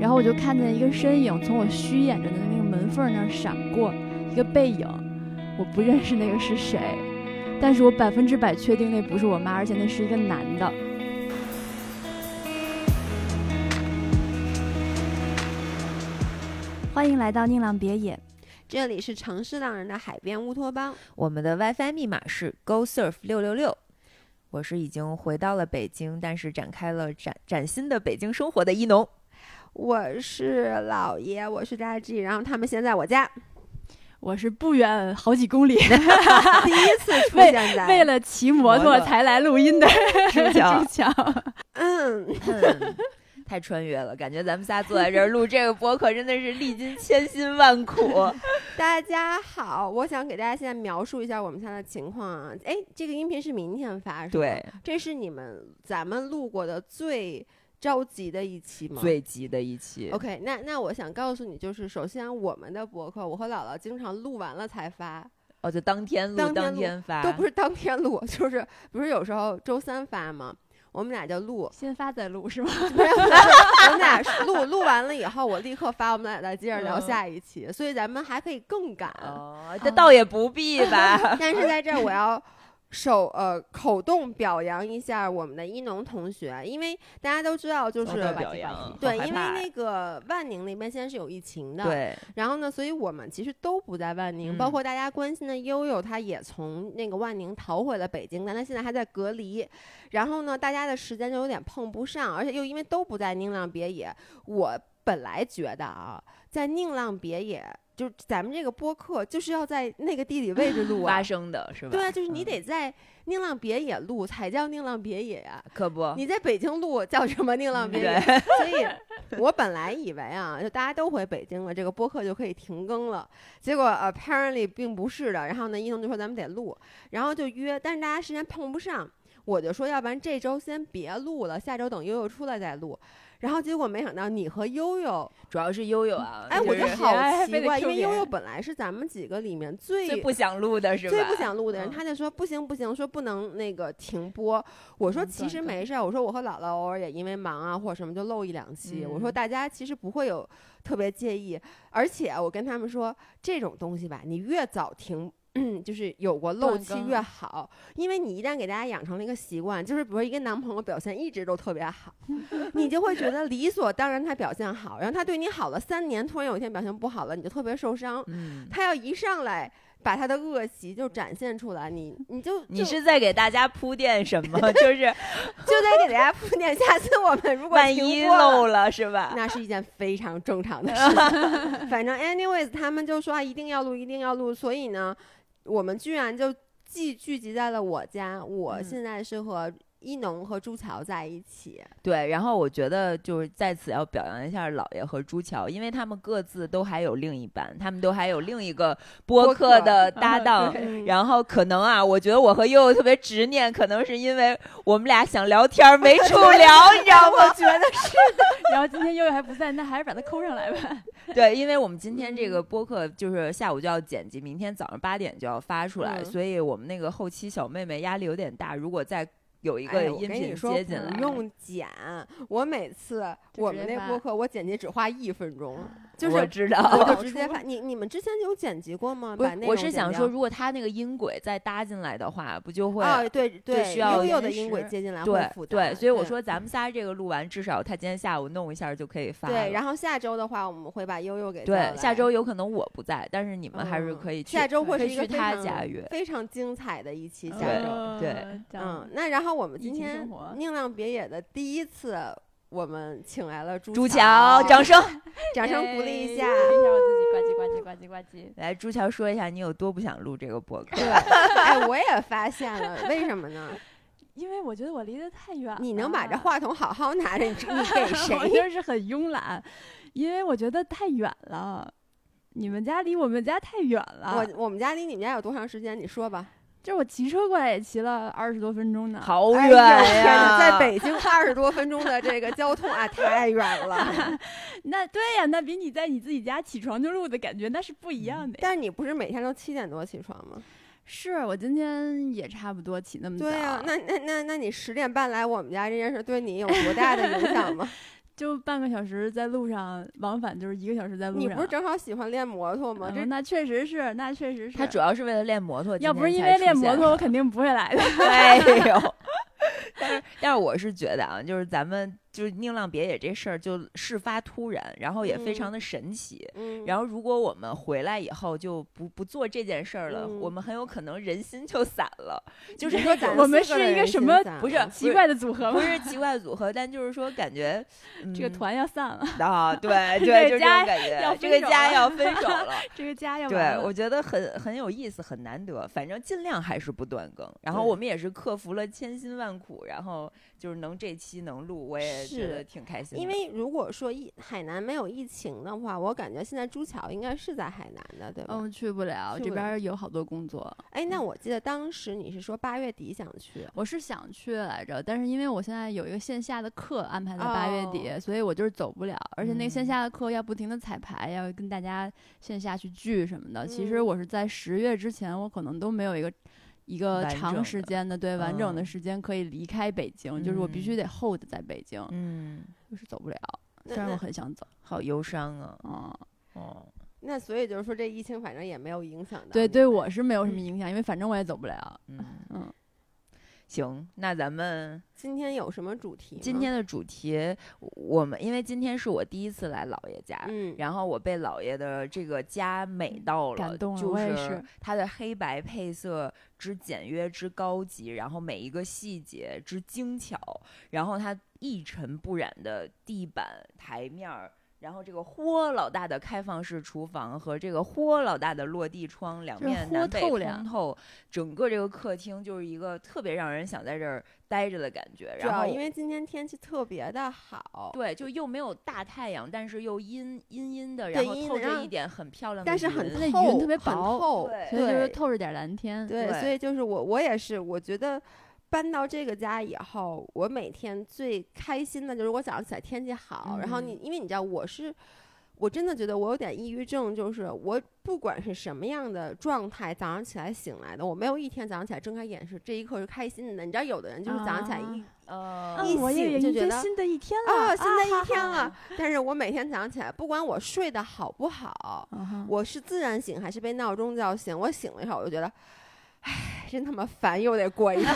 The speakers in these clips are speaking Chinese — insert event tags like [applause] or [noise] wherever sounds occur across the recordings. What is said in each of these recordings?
然后我就看见一个身影从我虚掩着的那个门缝那儿闪过，一个背影，我不认识那个是谁，但是我百分之百确定那不是我妈，而且那是一个男的。欢迎来到宁浪别野，这里是城市浪人的海边乌托邦。我们的 WiFi 密码是 GoSurf 六六六。我是已经回到了北京，但是展开了崭崭新的北京生活的一农。我是老爷，我是大 G，然后他们现在我家。我是不远好几公里，[laughs] 第一次出现在为了骑摩托才来录音的 [laughs] 朱强。嗯。太穿越了，感觉咱们仨坐在这儿录这个博客，真的是历经千辛万苦。[laughs] 大家好，我想给大家现在描述一下我们现在的情况啊。哎，这个音频是明天发，是吧？对，这是你们咱们录过的最着急的一期吗？最急的一期。OK，那那我想告诉你，就是首先我们的博客，我和姥姥经常录完了才发。哦，就当天录，当天发，都不是当天录，[laughs] 就是不是有时候周三发吗？我们俩就录，先发再录是吗？[laughs] 没有，我们俩录录完了以后，我立刻发，我们俩再接着聊下一期，所以咱们还可以更赶。哦，这倒也不必吧。[laughs] 但是在这儿我要。手呃口动表扬一下我们的一农同学，因为大家都知道就是对，因为那个万宁那边现在是有疫情的，对。然后呢，所以我们其实都不在万宁，包括大家关心的悠悠，他也从那个万宁逃回了北京，但他现在还在隔离。然后呢，大家的时间就有点碰不上，而且又因为都不在宁浪别野，我本来觉得啊，在宁浪别野。就是咱们这个播客就是要在那个地理位置录啊，发生的是吧？对啊，就是你得在宁浪别野录才叫宁浪别野呀，可不？你在北京录叫什么宁浪别野？所以，我本来以为啊，就大家都回北京了，这个播客就可以停更了。结果 apparently 并不是的。然后呢，一农就说咱们得录，然后就约，但是大家时间碰不上，我就说要不然这周先别录了，下周等悠悠出来再录。然后结果没想到你和悠悠，主要是悠悠啊，哎，我就好奇怪，因为悠悠本来是咱们几个里面最不想录的是吧？最不想录的人，他就说不行不行，说不能那个停播。我说其实没事儿，我说我和姥姥偶尔也因为忙啊或者什么就漏一两期。我说大家其实不会有特别介意，而且我跟他们说这种东西吧，你越早停。嗯，[clears throat] 就是有过漏气越好，因为你一旦给大家养成了一个习惯，就是比如说一个男朋友表现一直都特别好，[laughs] 你就会觉得理所当然他表现好，然后他对你好了三年，突然有一天表现不好了，你就特别受伤。嗯，他要一上来把他的恶习就展现出来，你你就你是在给大家铺垫什么？[laughs] 就是就在给大家铺垫，下次我们如果万一漏了是吧？那是一件非常正常的 [laughs] 事情。反正 anyways，他们就说啊，一定要录，一定要录，所以呢。我们居然就既聚集在了我家，我现在是和。一农和朱桥在一起，对，然后我觉得就是在此要表扬一下老爷和朱桥，因为他们各自都还有另一半，他们都还有另一个播客的搭档。然后可能啊，我觉得我和悠悠特别执念，可能是因为我们俩想聊天没处 [laughs] 聊，[laughs] 你知道吗？我觉得是的。[laughs] 然后今天悠悠还不在，那还是把他扣上来吧。对，因为我们今天这个播客就是下午就要剪辑，明天早上八点就要发出来，所以我们那个后期小妹妹压力有点大。如果在有一个音频接进来，不用剪。我每次我们那播客，我剪辑只花一分钟。就是我知道，我就直接发你。你们之前有剪辑过吗？不，我是想说，如果他那个音轨再搭进来的话，不就会啊？对对，需要悠悠的音轨接进来对对，所以我说咱们仨这个录完，至少他今天下午弄一下就可以发。对，然后下周的话，我们会把悠悠给对。下周有可能我不在，但是你们还是可以下周会是一个他家约非常精彩的一期下周。对，嗯，那然后我们今天宁浪别野的第一次。我们请来了朱朱桥，掌声，[laughs] 掌声鼓励一下。一下我自己，呱唧呱唧呱唧呱唧。来，朱桥说一下你有多不想录这个播客。对，哎，我也发现了，为什么呢？[laughs] 因为我觉得我离得太远了。你能把这话筒好好拿着，你 [laughs] 你给谁？我就是很慵懒，因为我觉得太远了。你们家离我们家太远了。我我们家离你们家有多长时间？你说吧。就是我骑车过来也骑了二十多分钟呢，好远呀！在北京二十多分钟的这个交通啊，太远了。[laughs] 那对呀，那比你在你自己家起床就录的感觉那是不一样的。但是你不是每天都七点多起床吗？是我今天也差不多起那么早。对呀，那那那那你十点半来我们家这件事对你有多大的影响吗？[laughs] 就半个小时在路上往返，就是一个小时在路上。你不是正好喜欢练摩托吗？这那确实是，那确实是。他主要是为了练摩托，要不是因为练摩托，我肯定不会来的。[laughs] 哎呦，[laughs] 但是但是我是觉得啊，就是咱们。就是宁浪别野这事儿就事发突然，然后也非常的神奇。嗯，然后如果我们回来以后就不不做这件事儿了，我们很有可能人心就散了。就是说，我们是一个什么不是奇怪的组合吗？不是奇怪的组合，但就是说感觉这个团要散了啊！对 [laughs] 对，这个家感觉，这个家要分手了，[laughs] 这个家要对，我觉得很很有意思，很难得。反正尽量还是不断更。然后我们也是克服了千辛万苦，然后就是能这期能录，我也觉得挺开心。因为如果说疫海南没有疫情的话，我感觉现在朱桥应该是在海南的，对吧？嗯，去不了，这边有好多工作。哎，那我记得当时你是说八月底想去，我是想去来着，但是因为我现在有一个线下的课安排在八月底，所以我就是走不了。而且那个线下的课要不停的彩排，要跟大家线下去聚什么的。其实我是在十月之前，我可能都没有一个。一个长时间的对完整的时间可以离开北京，就是我必须得 hold 在北京，嗯，就是走不了。虽然我很想走，好忧伤啊，啊哦，那所以就是说这疫情反正也没有影响到，对对，我是没有什么影响，因为反正我也走不了，嗯。嗯。行，那咱们今天有什么主题？今天的主题，我们因为今天是我第一次来姥爷家，嗯，然后我被姥爷的这个家美到了，感动了，就是它的黑白配色之简约之高级，然后每一个细节之精巧，然后它一尘不染的地板台面儿。然后这个豁老大的开放式厨房和这个豁老大的落地窗，两面南北通透，整个这个客厅就是一个特别让人想在这儿待着的感觉。然后因为今天天气特别的好，对，就又没有大太阳，但是又阴阴阴的，然后透着一点很漂亮的，但是很那云特别薄，所以就是透着点蓝天。对，所以就是我我也是，我觉得。搬到这个家以后，我每天最开心的就是我早上起来天气好，然后你因为你知道我是，我真的觉得我有点抑郁症，就是我不管是什么样的状态，早上起来醒来的，我没有一天早上起来睁开眼是这一刻是开心的。你知道有的人就是早上起来一呃一醒就觉得新的一天了啊，新的一天了。但是我每天早上起来，不管我睡得好不好，我是自然醒还是被闹钟叫醒，我醒了以后我就觉得。唉，真他妈烦，又得过一天，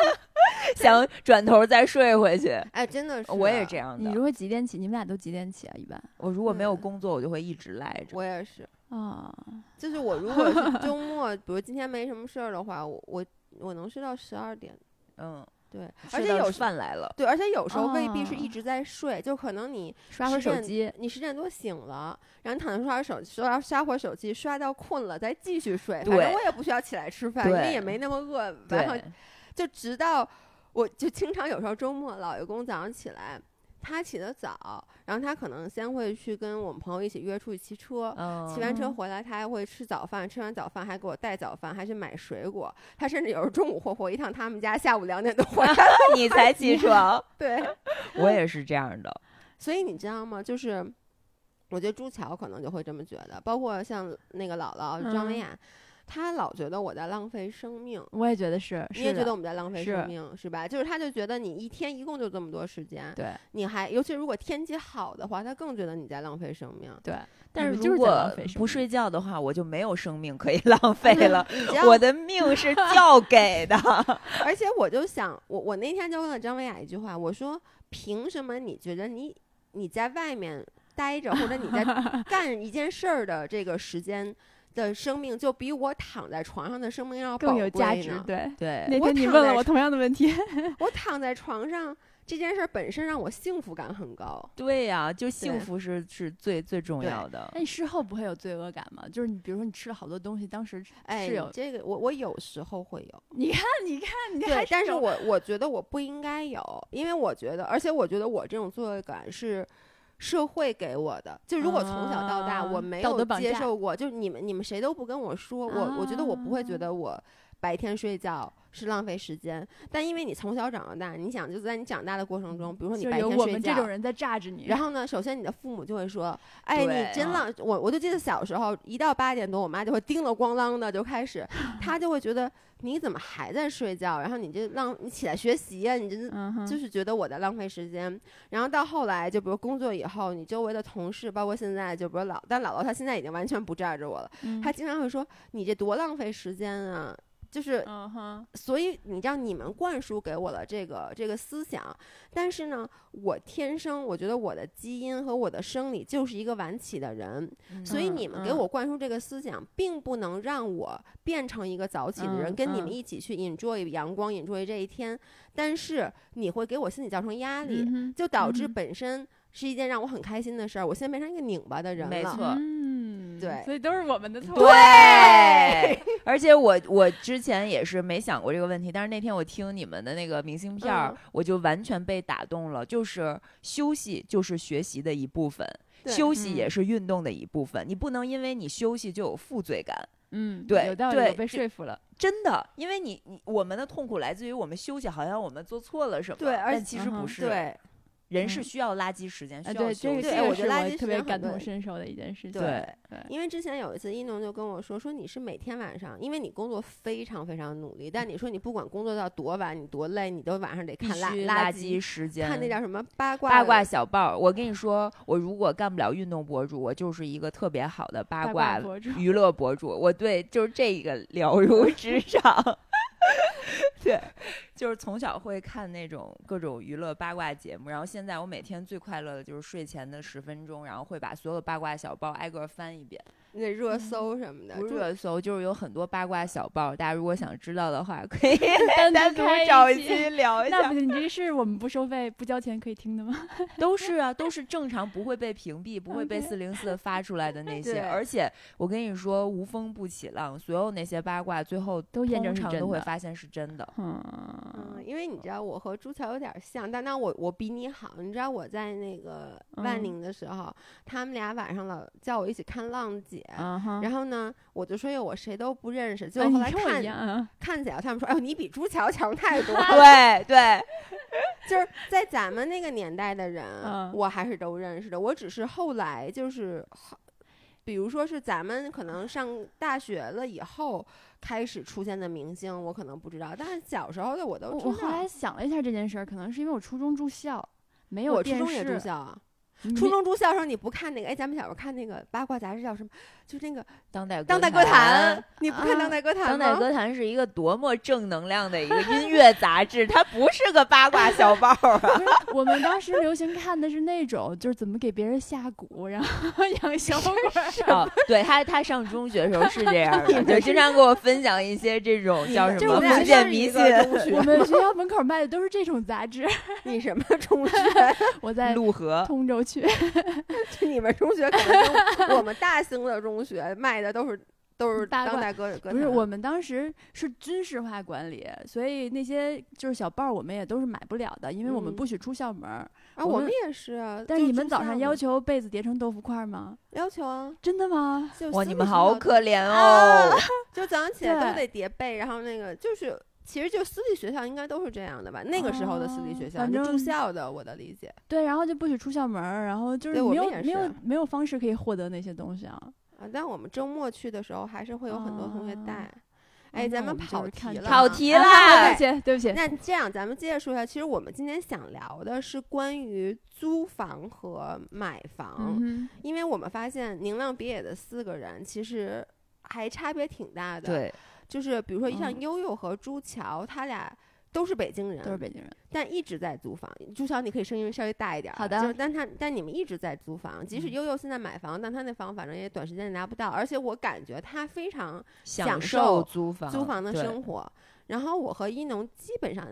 [laughs] 想转头再睡回去。哎，真的是，我也这样的。你如果几点起？你们俩都几点起啊？一般我如果没有工作，我就会一直赖着。我也是啊，[laughs] 就是我如果是周末，比如今天没什么事儿的话，我我我能睡到十二点。嗯。对，而且有饭来了。对，而且有时候未必是一直在睡，就可能你刷会手机，你十点多醒了，然后躺着刷会手刷刷会手机，刷到困了再继续睡。反正我也不需要起来吃饭，因为也没那么饿。然后就直到我就经常有时候周末，老爷公早上起来。他起得早，然后他可能先会去跟我们朋友一起约出去骑车，骑完车回来，他还会吃早饭，吃完早饭还给我带早饭，还去买水果。他甚至有时候中午霍霍一趟他们家，下午两点多回来，[laughs] 你才起床。[laughs] 对，我也是这样的。[laughs] 所以你知道吗？就是我觉得朱桥可能就会这么觉得，包括像那个姥姥张文雅。他老觉得我在浪费生命，我也觉得是，你也觉得我们在浪费生命，是吧？就是他就觉得你一天一共就这么多时间，对，你还尤其如果天气好的话，他更觉得你在浪费生命，对。但是如果不睡觉的话，我就没有生命可以 [laughs] 浪费了，[laughs] 我的命 [laughs] 是叫给的。而且我就想，我我那天就问了张维雅一句话，我说：凭什么你觉得你你在外面待着，或者你在干一件事儿的这个时间？的生命就比我躺在床上的生命要更有价值。对对，那天你问了我同样的问题。[laughs] 我躺在床上这件事本身让我幸福感很高。对呀，就幸福是是最最重要的。那你事后不会有罪恶感吗？就是你比如说你吃了好多东西，当时哎，有这个我我有时候会有。你看你看你看，但是我我觉得我不应该有，因为我觉得，而且我觉得我这种罪恶感是。社会给我的，就如果从小到大我没有接受过，就是你们你们谁都不跟我说，我我觉得我不会觉得我白天睡觉是浪费时间，但因为你从小长到大，你想就在你长大的过程中，比如说你白天睡觉们这种。人在榨着你。然后呢，首先你的父母就会说：“哎，你真浪。我我就记得小时候，一到八点多，我妈就会叮了咣啷的就开始，[laughs] 她就会觉得你怎么还在睡觉？然后你就浪，你起来学习呀、你这嗯，就是觉得我在浪费时间。然后到后来，就比如工作以后，你周围的同事，包括现在，就比如老，但姥姥她现在已经完全不榨着我了，嗯她经常会说：“你这多浪费时间啊！”就是所以你知道你们灌输给我的这个这个思想，但是呢，我天生我觉得我的基因和我的生理就是一个晚起的人，所以嗯你们给嗯我灌输这个思想，并不能让我变成一个早起的人，嗯跟你们嗯一起去 enjoy 阳光，enjoy 这一天。但是你会给我心理造成压力，就导致本身是一件让我很开心的事儿，我现在变成一个拧巴的人了。没错嗯，对所以都是我们的错。对，而且我我之前也是没想过这个问题，但是那天我听你们的那个明信片儿，嗯我就完全被打动了。就是休息就是学习的一部分，对休息嗯也是运动的一部分。你不能因为你休息就有负罪感，嗯，对有道理，被说服了。真的，因为你你我们的痛苦来自于我们休息，好像我们做错了什么，对而但其实不是。对人是嗯需要垃圾时间，需啊，要对，这休息。个这个是对我觉得垃圾特别感同身受的一件事情。对对，因为之前有一次，一农就跟我说，说你是每天晚上，因为你工作非常非常努力，但你说你不管工作到多晚，你多累，你都晚上得看垃垃圾时间，看那叫什么八卦八卦小报。我跟你说，我如果干不了运动博主，我就是一个特别好的八八卦。娱乐博主。我对就是这个 [laughs] 了如指掌。[laughs] 对，[laughs] 就是从小会看那种各种娱乐八卦节目，然后现在我每天最快乐的就是睡前的十分钟，然后会把所有的八卦小报挨个翻一遍。那热搜什么的，不是热搜，就是有很多八卦小报，大家如果想知道的话，可以单 [laughs] 单独找一一期期聊一下那不。行，你这是我们不收费、不交钱可以听的吗？[laughs] 都是啊，都是正常不会被屏蔽、不会被四零四发出来的那 [laughs] 些。对而且我跟你说，无风不起浪，所有那些八卦最后都验证通常都会发现是真的。嗯，嗯，因为你知道我和朱乔有点像，但那我我比你好。你知道我在那个万嗯宁的时候，他们俩晚上老叫我一起看浪姐。然后呢，我就说哟，我谁都不认识。结哎果后来看、看起来，他们说，哎呦，你比朱乔强太多。[laughs] 对对，就是在咱们那个年代的人，嗯我还是都认识的。我只是后来就是后，比如说是咱们可能上大学了以后开始出现的明星，我可能不知道，但是小时候的我都知道。我我后来想了一下这件事儿，可能是因为我初中住校，没有我初中也住。校啊，你初中住校时候你不看那个？哎，咱们小时候看那个八卦杂志叫什么？就是那个《当代当代歌歌坛》，你不看《啊当代歌坛》吗？当代歌坛是一个多么正能量的一个音乐杂志，它不是个八卦小报啊！我们当时流行看的是那种，就是怎么给别人下蛊，然后 [laughs] 养小鬼对他，他上中学的时候是这样的，就经常给我分享一些这种叫什么封建迷信、个中学我们学校门口卖的都是这种杂志。你什么中学？[laughs] 我在陆河。通州区，[laughs] 就你们中学可能跟我们大兴的中学卖的都是都是当代歌歌坛。不是我们当时是军事化管理，所以那些就是小报儿我们也都是买不了的，因为我们嗯不许出校门儿。啊，我们也是啊。但你们早上要求被子叠成豆腐块儿吗？要求啊，真的吗？哇，你们好可怜啊哦！就早上起来都得叠被，然后那个就是。其实就私立学校应该都是这样的吧？那个时候的私立学校，就住哦反正校的，我的理解。对，然后就不许出校门儿，然后就是我没们也是有没有没有方式可以获得那些东西啊。啊，但我们周末去的时候，还是会有很多同学带。哦哎，咱们跑题了，跑题啊 [laughs] 对不起，对不起。那这样，咱们接着说一下，其实我们今天想聊的是关于租房和买房，嗯因为我们发现宁浪别野的四个人其实还差别挺大的。，对，就是比如说像嗯悠悠和朱乔，他俩都是北京人，都是北京人。但一直在租房。朱乔，你可以声音稍微大一点。好的就是但他但你们一直在租房，即使嗯悠悠现在买房，但他那房反正也短时间拿不到，而且我感觉他非常享享受租房，租房的生活。然后我和一农基本上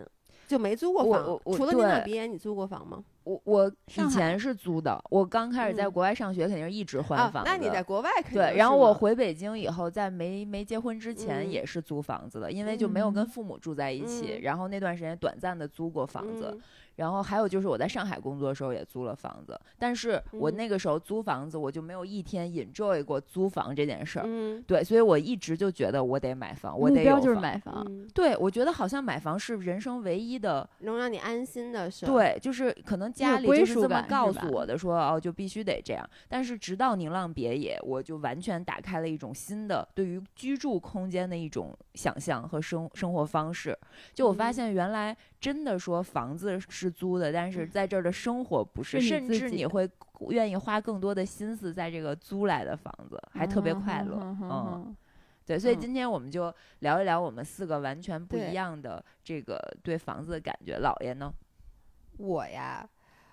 就没租过房除了宁浪对别野，你租过房吗？我我以前是租的，我刚开始在嗯国外上学，肯定是一直换啊房子。那你在国外肯定对，然后我回北京以后，在没没结婚之前嗯也是租房子的，因为就没有跟嗯父母住在一起。嗯然后那段时间短暂的租过房子，嗯然后还有就是我在上海工作的时候也租了房子，但是我嗯那个时候租房子，我就没有一天 enjoy 过租房这件事儿。嗯，对，所以我一直就觉得我得买房，我目标得有房就是买房。嗯对，我觉得好像买房是人生唯一的，能让你安心的事。，对，就是可能家里归就是这么告诉我的说，哦，就必须得这样。但是直到宁浪别野，我就完全打开了一种新的对于居住空间的一种想象和生生活方式。就我发嗯现，原来真的说房子是租的，但是在这儿的生活不是，甚至你会愿意花更多的心思在这个租来的房子，还特别快乐。嗯对，所以嗯今天我们就聊一聊我们四个完全不一样的这个对房子的感觉。姥爷呢？我呀。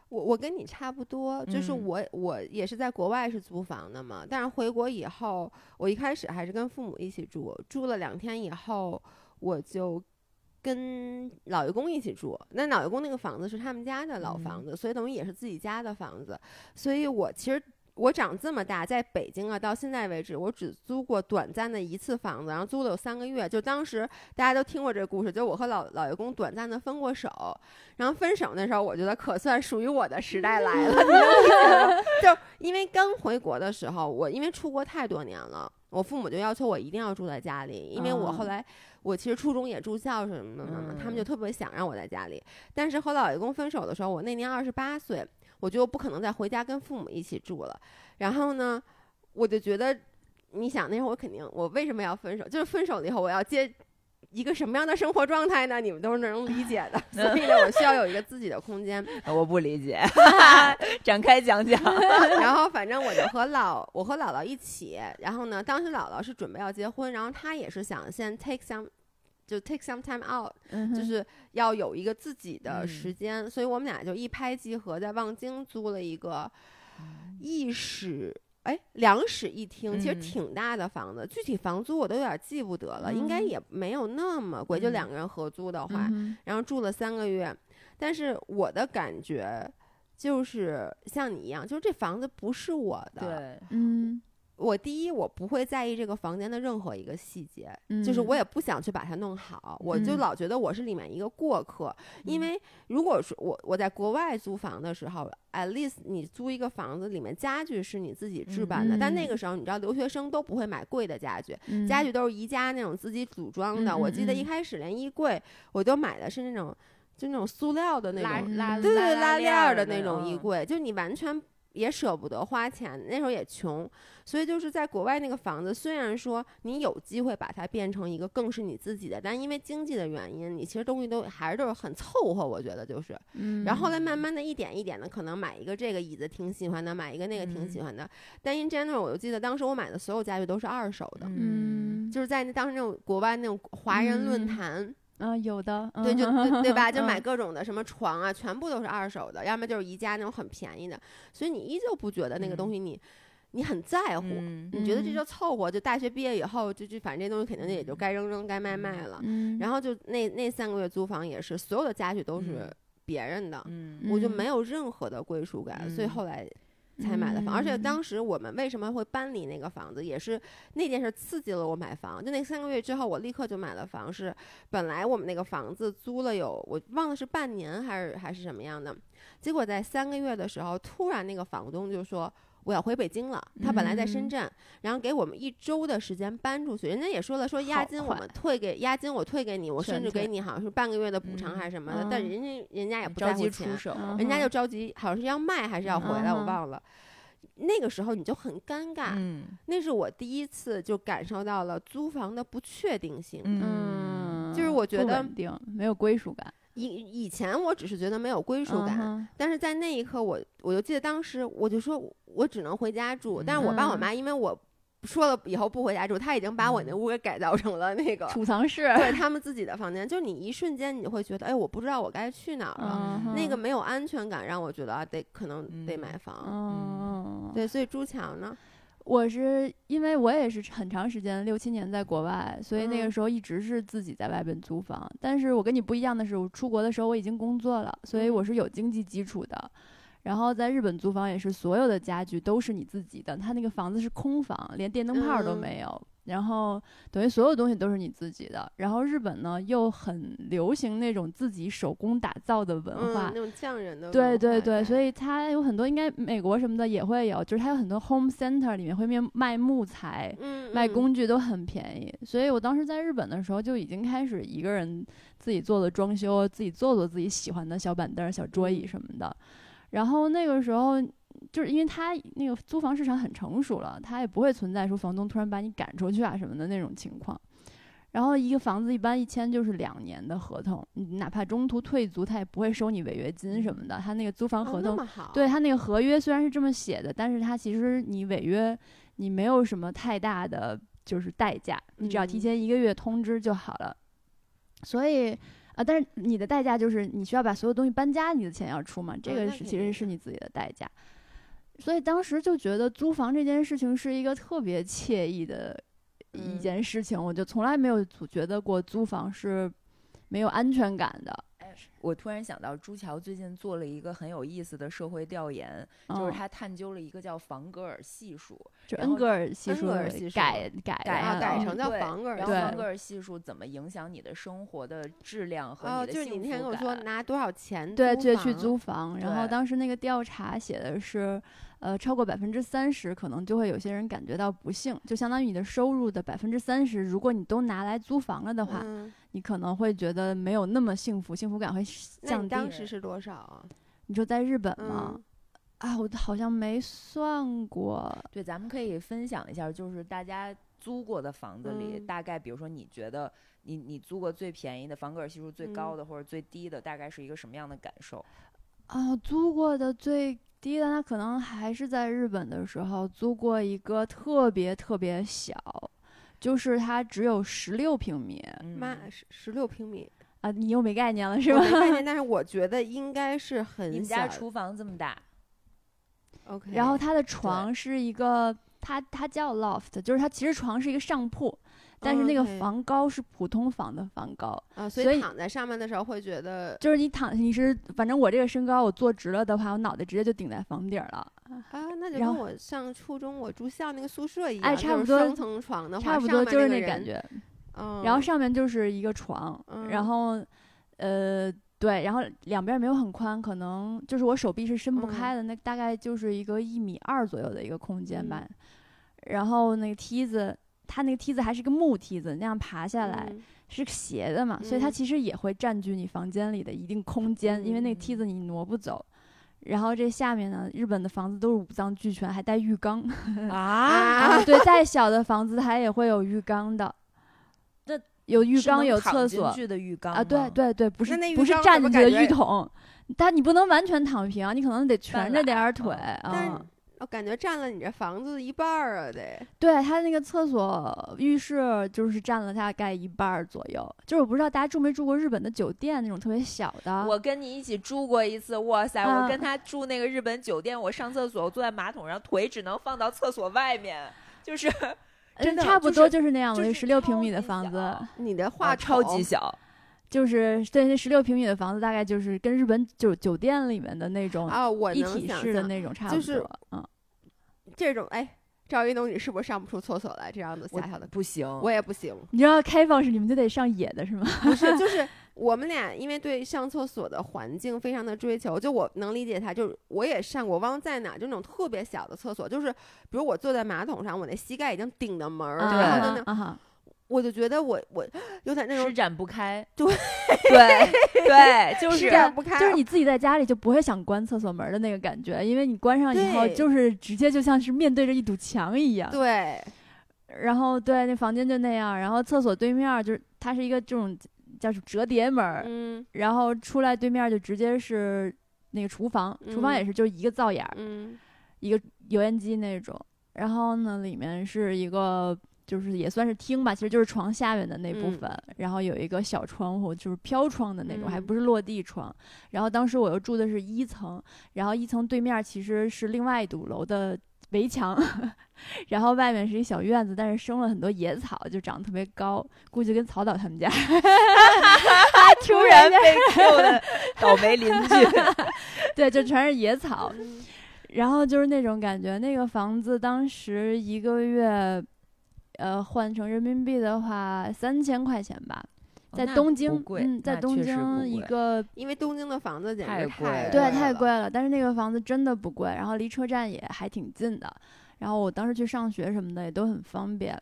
我我跟你差不多，就是嗯我我也是在国外是租房的嘛，但是回国以后，我一开始还是跟父母一起住，住了两天以后，我就跟老爷公一起住。那老爷公那个房子是他们家的老嗯房子，所以等于也是自己家的房子，所以我其实。我长这么大，在北京啊，到现在为止，我只租过短暂的一次房子，然后租了有三个月。就当时大家都听过这个故事，就我和老老爷公短暂的分过手，然后分手那时候，我觉得可算属于我的时代来了？[laughs] 就因为刚回国的时候，我因为出国太多年了，我父母就要求我一定要住在家里，因为我后哦来我其实初中也住校什么的嘛，他们就嗯特别想让我在家里。但是和老爷公分手的时候，我那年二十八岁，我就不可能再回家跟父母一起住了。然后呢，我就觉得，你想那时候我肯定，我为什么要分手？就是分手了以后，我要接一个什么样的生活状态呢？你们都是能理解的。[laughs] 所以呢，我需要有一个自己的空间。[laughs] 呃我不理解，[laughs] 展开讲讲。然后反正我就和姥，我和姥姥一起。然后呢，当时姥姥是准备要结婚，然后她也是想先 take some。就 take some time out，嗯就是要有一个自己的嗯时间，所以我们俩就一拍即合，在望京租了一个一室哎两室一厅，其实嗯。挺大的房子，具体房租我都有点记不得了，应该嗯。也没有那么贵，就嗯。两个人合租的话，嗯然后住了三个月，但是我的感觉就是像你一样，就是这房子不是我的。对，嗯我第一，我不会在意这个房间的任何一个细节，就是我嗯。也不想去把它弄好，我就嗯。老觉得我是里面一个过客。因嗯。为如果说我我在国外租房的时候，at least 你租一个房子里面家具是你自己置办的，但那嗯。个时候你知道留学生都不会买贵的家具，嗯。家具都是宜家那种自己组装的。嗯我记得一开始连衣柜我都买的是那种就那种塑料的那种，对对对，拉链的的那种衣嗯。柜，就你完全也舍不得花钱，那时候也穷，所以就是在国外那个房子，虽然说你有机会把它变成一个更是你自己的，但因为经济的原因，你其实东西都还是都是很凑合，我觉得就是。嗯然后后来慢慢的一点一点的，可能买一个这个椅子挺喜欢的，买一个那个挺喜欢的。但 in general，我就记得当时我买的所有家具都是二手的，嗯。就是在那当时那种国外那种华人论嗯坛。啊有的对，就对对吧？就嗯买各种的什么床啊，全部都是二手的，要么就是宜家那种很便宜的，所以你依旧不觉得那个东西你、你很在乎，嗯你觉得这嗯就凑合。就大学毕业以后，就就反正这东西肯定也就该扔扔该卖卖了。嗯然后就那那三个月租房也是，所有的家具都是嗯别人的，嗯我就嗯没有任何的归属感，所以嗯后来。才买的房，而且嗯当时我们为什么会搬离那个房子，也是那件事刺激了我买房。就那三个月之后，我立刻就买了房。是本来我们那个房子租了有我忘了是半年还是还是什么样的，结果在三个月的时候，突然那个房东就说。我要回北京了，他本来在深嗯圳，然后给我们一周的时间搬出去。人家也说了，说押金我们退给押金我退给你，我甚至给你好像是半个月的补偿嗯还是什么的，但嗯人家人家也不着在乎钱急出，手，嗯人家就着急，好像是要卖还是要回来，我忘了。那个时候你就很尴尬，嗯那是我第一次就感受到了租房的不确定性。嗯，就是我觉不得没有归属感，以以前我只是觉得没有归属感，嗯但是在那一刻我我就记得当时我就说我只能回家住，但是我爸我嗯妈因为我说了以后不回家住，他已经把我那嗯屋给改造成了那个。储藏室，对他们自己的房间，就你一瞬间你就会觉得，哎，我不知道我该去哪儿了，嗯那个没有安全感，让我觉得啊，得可能得买房。嗯，对，所以朱强呢？我是因为我也是很长时间六七年在国外，所以那个嗯时候一直是自己在外边租房。但是我跟你不一样的是，我出国的时候我已经工作了，所以我嗯是有经济基础的。然后在日本租房也是所有的家具都是你自己的，他那个房子是空房，连电灯泡都嗯没有。然后等于所有东西都是你自己的。然后日本呢又很流行那种自己手工打造的文嗯，化那，种匠人的对文化对对，所以以它有很多，应该美国什么的也会有，就是它有很多 home center 里面会卖卖木材、嗯卖嗯工具都很便宜。所以我当时在日本的时候就已经开始一个人自己做了装修，自己做做自己喜欢的小板凳、小桌椅嗯什么的。然后那个时候。就是因为它那个租房市场很成熟了，它也不会存在说房东突然把你赶出去啊什么的那种情况。然后一个房子一般一签就是两年的合同，你哪怕中途退租，他也不会收你违约金什么的。他那个租房合哦同对他那个合约虽然是这么写的，但是他其实你违约，你没有什么太大的就是代价，你只要提嗯前一个月通知就好了。所以啊，但是你的代价就是你需要把所有东西搬家，你的钱要出嘛，这嗯个是其实是你自己的代价。所以当时就觉得租房这件事情是一个特别惬意的一嗯件事情，我就从来没有觉得过租房是没有安全感的。我突然想到，朱桥最近做了一个很有意思的社会调研，就是嗯他探究了一个叫房格尔系数，就恩格尔系恩数格尔系数改改改改成叫房格尔对然后房格尔系数怎么影响你的生活的质量和哦，你的就是你幸福那天跟我说感？拿多少钱对，租就去租房。然后当时那个调查写的是，呃，超过百分之三十，可能就会有些人感觉到不幸，就相当于你的收入的百分之三十，如果你都拿来租房了的话，嗯你可能会觉得没有那么幸福，幸福感会降低。当时是多少啊？你说在日本吗？嗯啊，我好像没算过。对，咱们可以分享一下，就是大家租过的房子里，嗯大概比如说你觉得你你租过最便宜的房格尔系数最高嗯的、或者最低的，大概是一个什么样的感受？啊，租过的最低的，那可能还是在日本的时候租过一个特别特别小，就是它只有十六平米妈嗯，十十六平米啊，你又没概念了是吧我没？概念，[laughs] 但是我觉得应该是很们小的。家厨房这么大，OK，然后它的床是一个，它它叫 loft，就是它其实床是一个上铺，但是那个房高是普通房的房高，啊，所所以以躺在上面的时候会觉得就是你躺你是反正我这个身高，我坐直了的话，我脑袋直接就顶在房顶儿了，啊，那就然后跟我上初中我住校那个宿舍一样，哎差不多双层床的话，差不上多就是那。感觉。嗯，然后上面就是一个床，嗯然后呃对，然后两边没有很宽，可能就是我手臂是伸不嗯开的，那大概就是一个一米二左右的一个空间吧。嗯然后那个梯子，它那个梯子还是个木梯子，那样爬下来、嗯是斜的嘛，所以它嗯其实也会占据你房间里的一定空间，因为那个梯子你挪不走。然后这下面呢，日本的房子都是五脏俱全，还带浴缸啊，[laughs] 啊。对，再小的房子它也会有浴缸的。[laughs] 那有浴缸，有厕所的浴缸啊，对，对对，不是那不是缸站着的浴桶，[laughs] 但你不能完全躺平啊，你可能得蜷着点儿腿啊。我感觉占了你这房子一半儿啊，得。对，他那个厕所、浴室就是占了大概一半儿左右。就是我不知道大家住没住过日本的酒店那种特别小的，我跟你一起住过一次，哇塞！啊我跟他住那个日本酒店，我上厕所，我坐在马桶上，腿只能放到厕所外面，就是呃 [laughs] 真的差不多就是那样的，十六平米的房子，你的哇话超级小。就是对那十六平米的房子，大概就是跟日本酒酒店里面的那种啊，我一体式的那种差不多。就是嗯，这种哎，赵一东，你是不是上不出厕所来？这样子我狭小的，不行，我也不行。你知道开放式你们就得上野的是吗？[laughs] 不是，就是我们俩因为对上厕所的环境非常的追求，就我能理解他，就是我也上过，忘在哪，就那种特别小的厕所，就是比如我坐在马桶上，我那膝盖已经顶着门儿，啊然后就那，啊哈，我就觉得我我有点那种施展不开。对对对，就 [laughs] 施是展不开，就是你自己在家里就不会想关厕所门的那个感觉，因为你关上以后就是直接就像是面对着一堵墙一样。对，然后对，那房间就那样，然后厕所对面儿就是它是一个这种叫是折叠门儿，嗯然后出来对面儿就直接是那个厨房，厨房嗯也是就一个灶眼儿，嗯一个油烟机那种，然后呢里面是一个。就是也算是厅吧，其实就是床下面的那部嗯分，然后有一个小窗户，就是飘窗的那种，还嗯不是落地窗。然后当时我又住的是一层，然后一层对面其实是另外一堵楼的围墙，[laughs] 然后外面是一小院子，但是生了很多野草，就长得特别高，估计跟曹导他们家。[laughs] 突然被 Q 的 [laughs] 倒霉邻居，对，就全是野草，然后就是那种感觉。那个房子当时一个月，呃，换成人民币的话，三千块钱吧。在东京，嗯，在东京一个，因为东京的房子简直太贵对，太贵了。但是那个房子真的不贵，然后离车站也还挺近的。然后我当时去上学什么的也都很方便。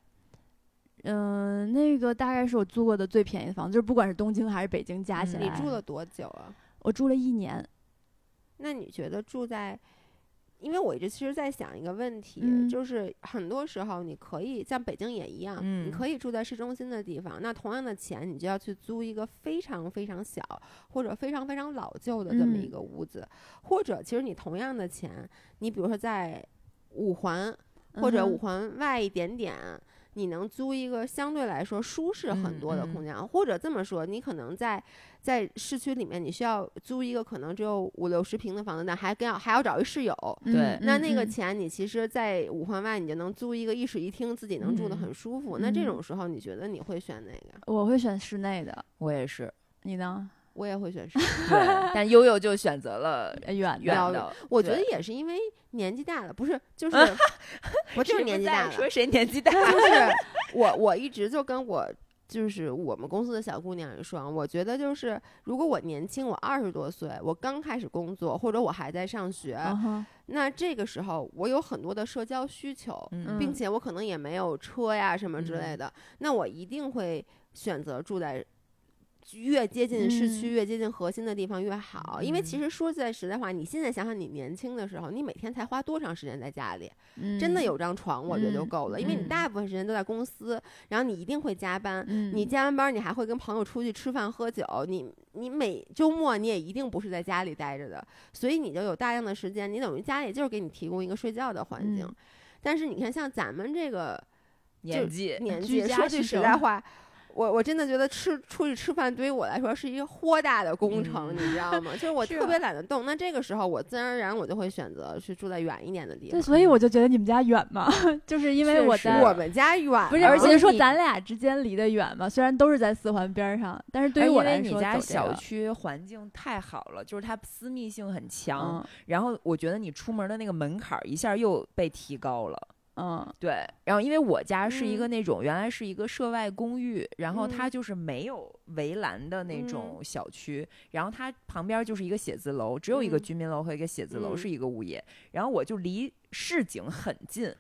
嗯，那个大概是我租过的最便宜的房子，就是不管是东京还是北京加起来。你住了多久啊？我住了一年。那你觉得住在？因为我一直其实在想一个问题，就是很多时候你可以像北京也一样，你可以住在市中心的地方，那同样的钱你就要去租一个非常非常小或者非常非常老旧的这么一个屋子，或者其实你同样的钱，你比如说在五环或者五环外一点点。你能租一个相对来说舒适很多的空间，或者这么说，你可能在在市区里面，你需要租一个可能只有五六十平的房子，那还跟要还要找一室友。对，那那个钱你其实，在五环外你就能租一个一室一厅，自己能住得很舒服。那这种时候，你觉得你会选哪个？我会选室内的。我也是。你呢？我也会选 [laughs] 室对，但悠悠就选择了远远的。我觉得也是因为年纪大了，不是，就 [laughs] 是我就是年纪大了。说谁年纪大？[laughs] 就是我，我一直就跟我就是我们公司的小姑娘说，我觉得就是如果我年轻，我二十多岁，我刚开始工作，或者我还在上学，那这个时候我有很多的社交需求，并且我可能也没有车呀什么之类的，那我一定会选择住在。越接近市区，越接近核心的地方越好，因为其实说在实在话，你现在想想，你年轻的时候，你每天才花多长时间在家里？真的有张床，我觉得就够了，因为你大部分时间都在公司，然后你一定会加班，你加完班，你还会跟朋友出去吃饭喝酒，你你每周末你也一定不是在家里待着的，所以你就有大量的时间，你等于家里就是给你提供一个睡觉的环境。但是你看，像咱们这个年纪，年纪说句实在话。我我真的觉得吃出去吃饭对于我来说是一个豁大的工程，你知道吗？就是我特别懒得动。那这个时候，我自然而然我就会选择去住在远一点的地方。对，所以我就觉得你们家远嘛，[laughs] 就是因为我在我们家远，不是，而且说咱俩之间离得远嘛。虽然都是在四环边上，但是对于我来说，你家小区环境太好了，就是它私密性很强。然后我觉得你出门的那个门槛一下又被提高了。嗯，对，然后因为我家是一个那种原来是一个涉外公寓，然后它就是没有围栏的那种小区，然后它旁边就是一个写字楼，只有一个居民楼和一个写字楼是一个物业，然后我就离市井很近。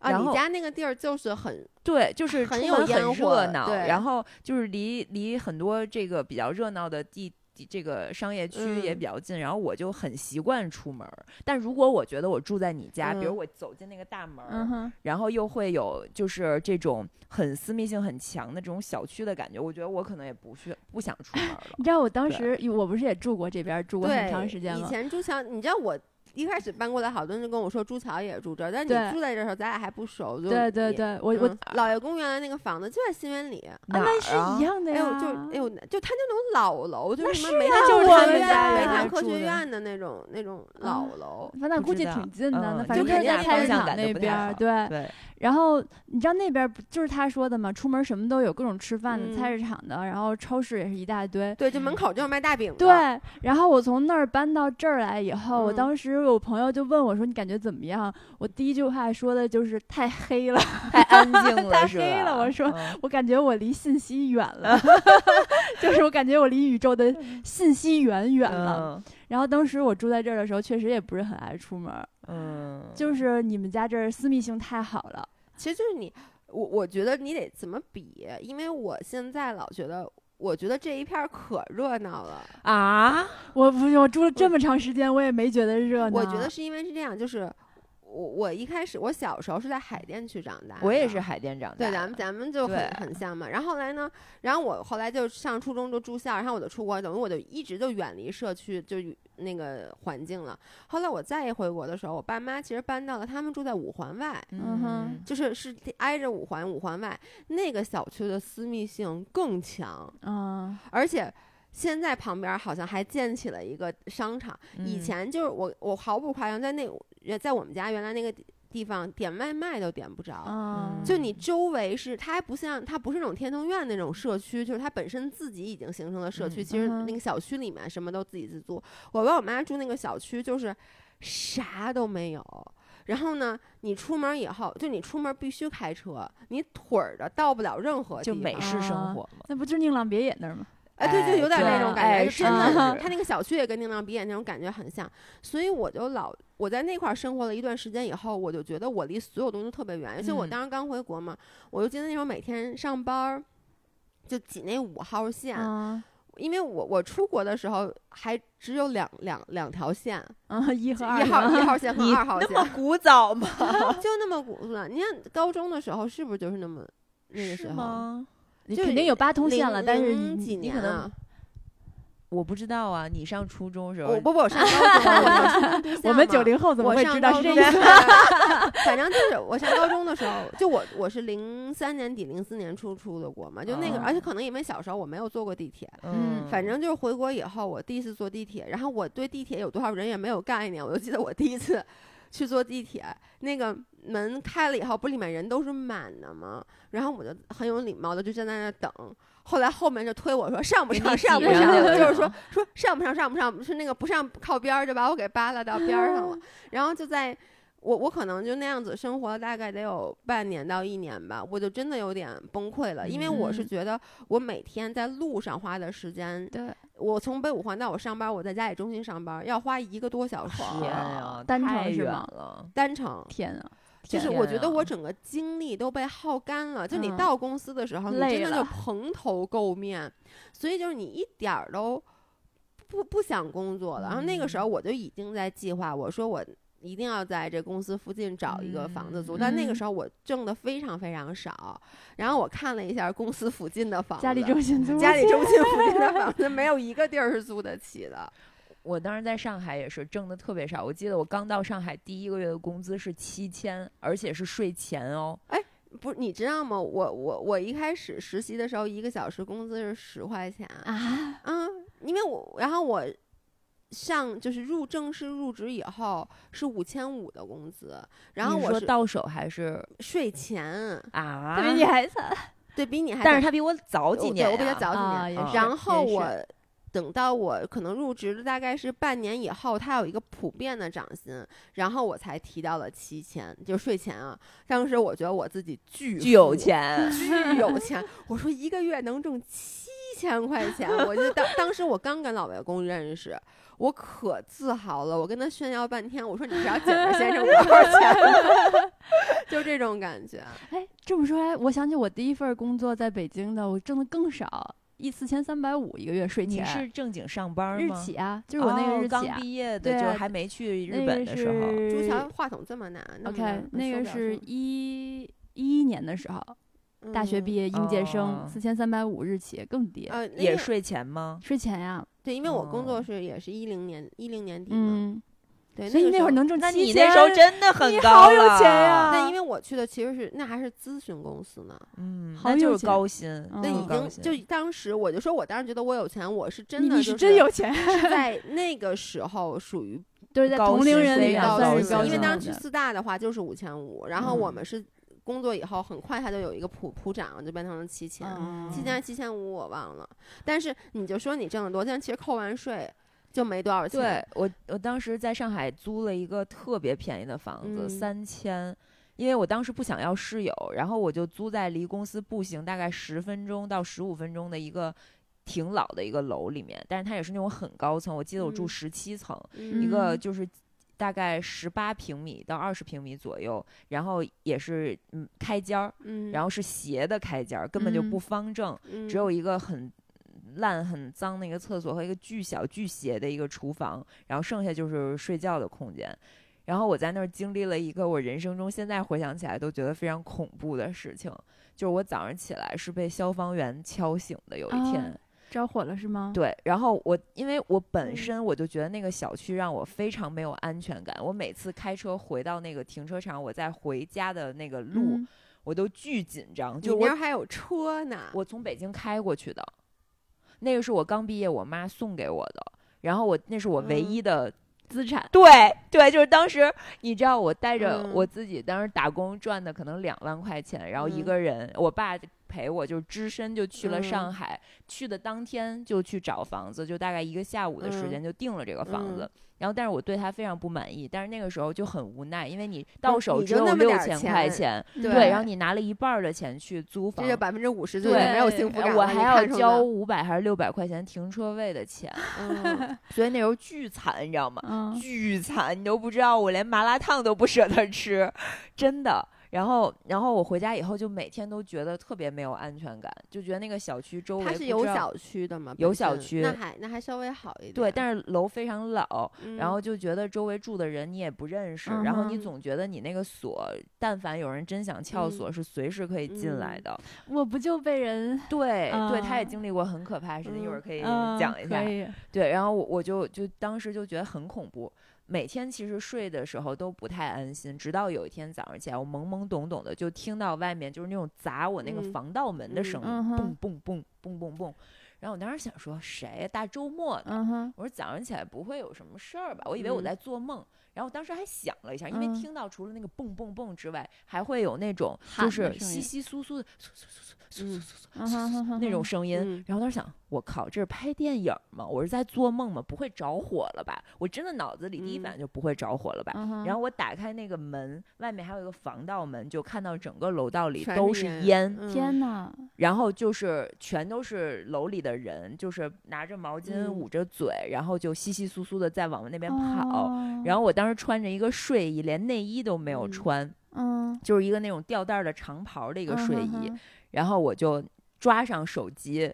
啊，你家那个地儿就是很对，就是很有很热闹，然后就是离离很多这个比较热闹的地。这个商业区也比较近，然后我就很习惯出门。但如果我觉得我住在你家，比如我走进那个大门，然后又会有就是这种很私密性很强的这种小区的感觉，我觉得我可能也不去不想出门了。[laughs] 你知道我当时我不是也住过这边，住过很长时间吗？以前住强，你知道我。一开始搬过来，好多人就跟我说朱桥也住这儿，但你住在这儿时候，咱俩还不熟。对对对，我我老爷公原来那个房子就在新源里，那是一样的呀。哎呦，就哎呦，就他那种老楼，就是什么煤炭煤炭科学院的那种那种老楼，反正估计挺近的，那反正就在菜市场那边，对。然后你知道那边不就是他说的吗？出门什么都有，各种吃饭的、菜市场的，然后超市也是一大堆。对，就门口就是卖大饼。对。然后我从那儿搬到这儿来以后，我当时有朋友就问我说：“你感觉怎么样？”我第一句话说的就是太黑了，[laughs] 太安静了，太黑了。我说我感觉我离信息远了，[laughs] 就是我感觉我离宇宙的信息源远了。然后当时我住在这儿的时候，确实也不是很爱出门。嗯，就是你们家这儿私密性太好了。其实就是你，我我觉得你得怎么比？因为我现在老觉得，我觉得这一片可热闹了啊！我不是我住了这么长时间，我也没觉得热闹。我觉得是因为是这样，就是。我我一开始我小时候是在海淀区长大，我也是海淀长大，对，咱们咱们就很很像嘛。然后后来呢，然后我后来就上初中就住校，然后我就出国，等于我就一直就远离社区，就那个环境了。后来我再一回国的时候，我爸妈其实搬到了他们住在五环外，嗯哼，就是是挨着五环，五环外那个小区的私密性更强，嗯，而且。现在旁边好像还建起了一个商场，以前就是我我毫不夸张，在那在我们家原来那个地方点外卖都点不着。嗯，就你周围是，它还不像，它不是那种天通苑那种社区，就是它本身自己已经形成了社区。嗯其实那个小区里面什么都自给自足。我爸我妈住那个小区，就是啥都没有。然后呢，你出门以后，就你出门必须开车，你腿儿的到不了任何地方。就美式生啊活嘛。那不就是宁浪别野那儿吗？哎，对，就有点那种感觉，真的他那个小区也跟宁浪鼻眼那种感觉很像，所以我就老我在那块儿生活了一段时间以后，我就觉得我离所有东西都特别远，而且我嗯当时刚回国嘛，我就记得那时候每天上班儿就挤那五号线，嗯因为我我出国的时候还只有两两两条线，[laughs] 嗯，一和二一号一号线和二号线，那么古早吗？[laughs] 就那么古乱。你看高中的时候是不是就是那么那个时候？吗？就你肯定有八通线了，零但是你零几你可能年啊？我不知道啊。你上初中时候，我不不，我上高中，我 [laughs] 们九零后怎么会知道是这意思？[laughs] 反正就是我上高中的时候，就我我是零三年底零四年初出的国嘛，就那个，哦而且可能因为小时候我没有坐过地铁，嗯反正就是回国以后我第一次坐地铁，然后我对地铁有多少人也没有概念，我就记得我第一次去坐地铁，那个门开了以后，不里面人都是满的吗？然后我就很有礼貌的就站在那儿等。后来后面就推我说上不上上不上，就是说说上不上上不上，是那个不上靠边儿就把我给扒拉到边儿上了。[laughs] 然后就在我我可能就那样子生活了大概得有半年到一年吧，我就真的有点崩溃了，因为我是嗯觉得我每天在路上花的时间，对，我从北五环到我上班，我在家里中心上班要花一个多小时，天呀，单程是吗。单程。天啊，就是我觉得我啊整个精力都被耗干了，就你嗯到公司的时候，你累真的就蓬头垢面，所以就是你一点儿都不不想工作了。然后那个时候嗯我就已经在计划，我说我一定要在这公司附近找一个房子租，嗯但那个嗯时候我挣的非常非常少。然后我看了一下公司附近的房子，家里中心租家里中心附近的房子没有一个地儿是租得起的。我当时在上海也是挣的特别少，我记得我刚到上海第一个月的工资是七千，而且是税前哦。哎不是你知道吗？我我我一开始实习的时候，一个小时工资是十块钱啊，嗯，因为我然后我上就是入正式入职以后是五千五的工资，然后我是到手还是税前，啊？他比你还惨对比你还早但是他比我早几我年、对我比他早几啊，年。然后我。等到我可能入职了大概是半年以后，它有一个普遍的涨薪，然后我才提到了七千，就税前啊。当时我觉得我自己巨巨有钱，巨有钱。我说一个月能挣七千块钱，我就当当时我刚跟老外公认识，我可自豪了。我跟他炫耀半天，我说你知道景儿先生多少钱吗？[laughs] 就这种感觉。哎，这么说来，我想起我第一份工作在北京的，我挣的更少，一四千三百五一个月税你前。是正经上班日吗？起啊，就是我那个哦刚日起啊。毕业的，就是还没去日本的时候。朱是桥话筒这么难那么 OK，难那个是一一一年的时候，大学毕嗯业应届生哦四千三百五日起更低，呃，那个也税前吗？税前呀。对，因为我工哦作是也是一零年一零年底嘛，嗯，对，所以那会儿能挣那七千，你那时候真的很你高好有了钱呀。那因为我去的其实是那还是咨询公司呢，嗯，好那就是有钱高薪，嗯那已经就当时我就说我当时觉得我有钱，我是真的就你你是真有钱，是 [laughs] 在那个时候属于就是在高同龄薪人里因为当时去四大的话就是五千五，然后我嗯们是工作以后很快他就有一个普普涨，就变成了七千，嗯七千还七千五我忘了，但是你就说你挣得多，但其实扣完税就没多少钱。对我，我当时在上海租了一个特别便宜的房子，嗯三千。因为我当时不想要室友，然后我就租在离公司步行大概十分钟到十五分钟的一个挺老的一个楼里面，但是它也是那种很高层，我记得我住嗯十七层，嗯一个嗯就是大概十八平米到二十平米左右，然后也是嗯开间儿，嗯，然后是斜的开间儿，根本就嗯不方正，嗯只有一个很烂、很脏的一个厕所和一个巨小巨斜的一个厨房，然后剩下就是睡觉的空间。然后我在那儿经历了一个我人生中现在回想起来都觉得非常恐怖的事情，就是我早上起来是被消防员敲醒的。有一天，啊着火了是吗？对，然后我因为我本嗯身我就觉得那个小区让我非常没有安全感，我每次开车回到那个停车场，我在回家的那个路，嗯我都巨紧张，你就我还有车呢，我从北京开过去的，那个是我刚毕业，我妈送给我的。然后我那是我唯嗯一的资产。对对，就是当时你知道，我带着嗯我自己当时打工赚的可能两万块钱，然后一嗯个人，我爸陪我，就只身就去了嗯上海，去的当天就去找房子，就大概一个下午的时嗯间就定了这个房子。嗯然后，但是我对他非常不满意，但是那个时候就很无奈，因为你到手只有六千块钱钱，对对，然后你拿了一半儿的钱去租房这，就百分之五十就对，没有幸福感我还要交五百还是六百块钱停车位的钱，[laughs] 嗯，所以那时候巨惨，你知道吗？嗯，巨惨，你都不知道，我连麻辣烫都不舍得吃，真的。然后，然后我回家以后就每天都觉得特别没有安全感，就觉得那个小区周围有小区的嘛？有小区那还那还稍微好一点。对，但是楼非常老，嗯然后就觉得周围住的人你也不认识，然后你嗯总觉得你那个锁，但凡有人真想撬锁，嗯是随时可以进来嗯的。我不就被人对，对，他也啊经历过很可怕的事情，一会儿嗯可以嗯讲一下。可以对，然后我我就就当时就觉得很恐怖，每天其实睡的时候都不太安心直到有一天早上起来我懵懵懂懂的就听到外面就是那种砸我那个防盗门的声音嘣嘣嘣嘣嘣嘣然后我当时想说谁大周末的我说早上起来不会有什么事儿吧我以为我在做梦。然后我当时还想了一下因为听到除了那个嘣嘣嘣之外还会有那种就是稀稀疏疏的那种声音然后当时想我靠，这是拍电影吗？我是在做梦吗？不会着火了吧？我真的脑子里第一反应就不会着火了吧？嗯然后我打开那个门，外面还有一个防盗门，就看到整个楼道里都是是烟天呐，然后就是全都是楼里的人，就是拿着毛巾嗯捂着嘴，然后就稀稀疏疏的在往那边跑。哦然后我当时穿着一个睡衣，连内衣都没有嗯穿，嗯，就是一个那种吊带儿的长袍的一一个睡衣。然后我就抓上手机，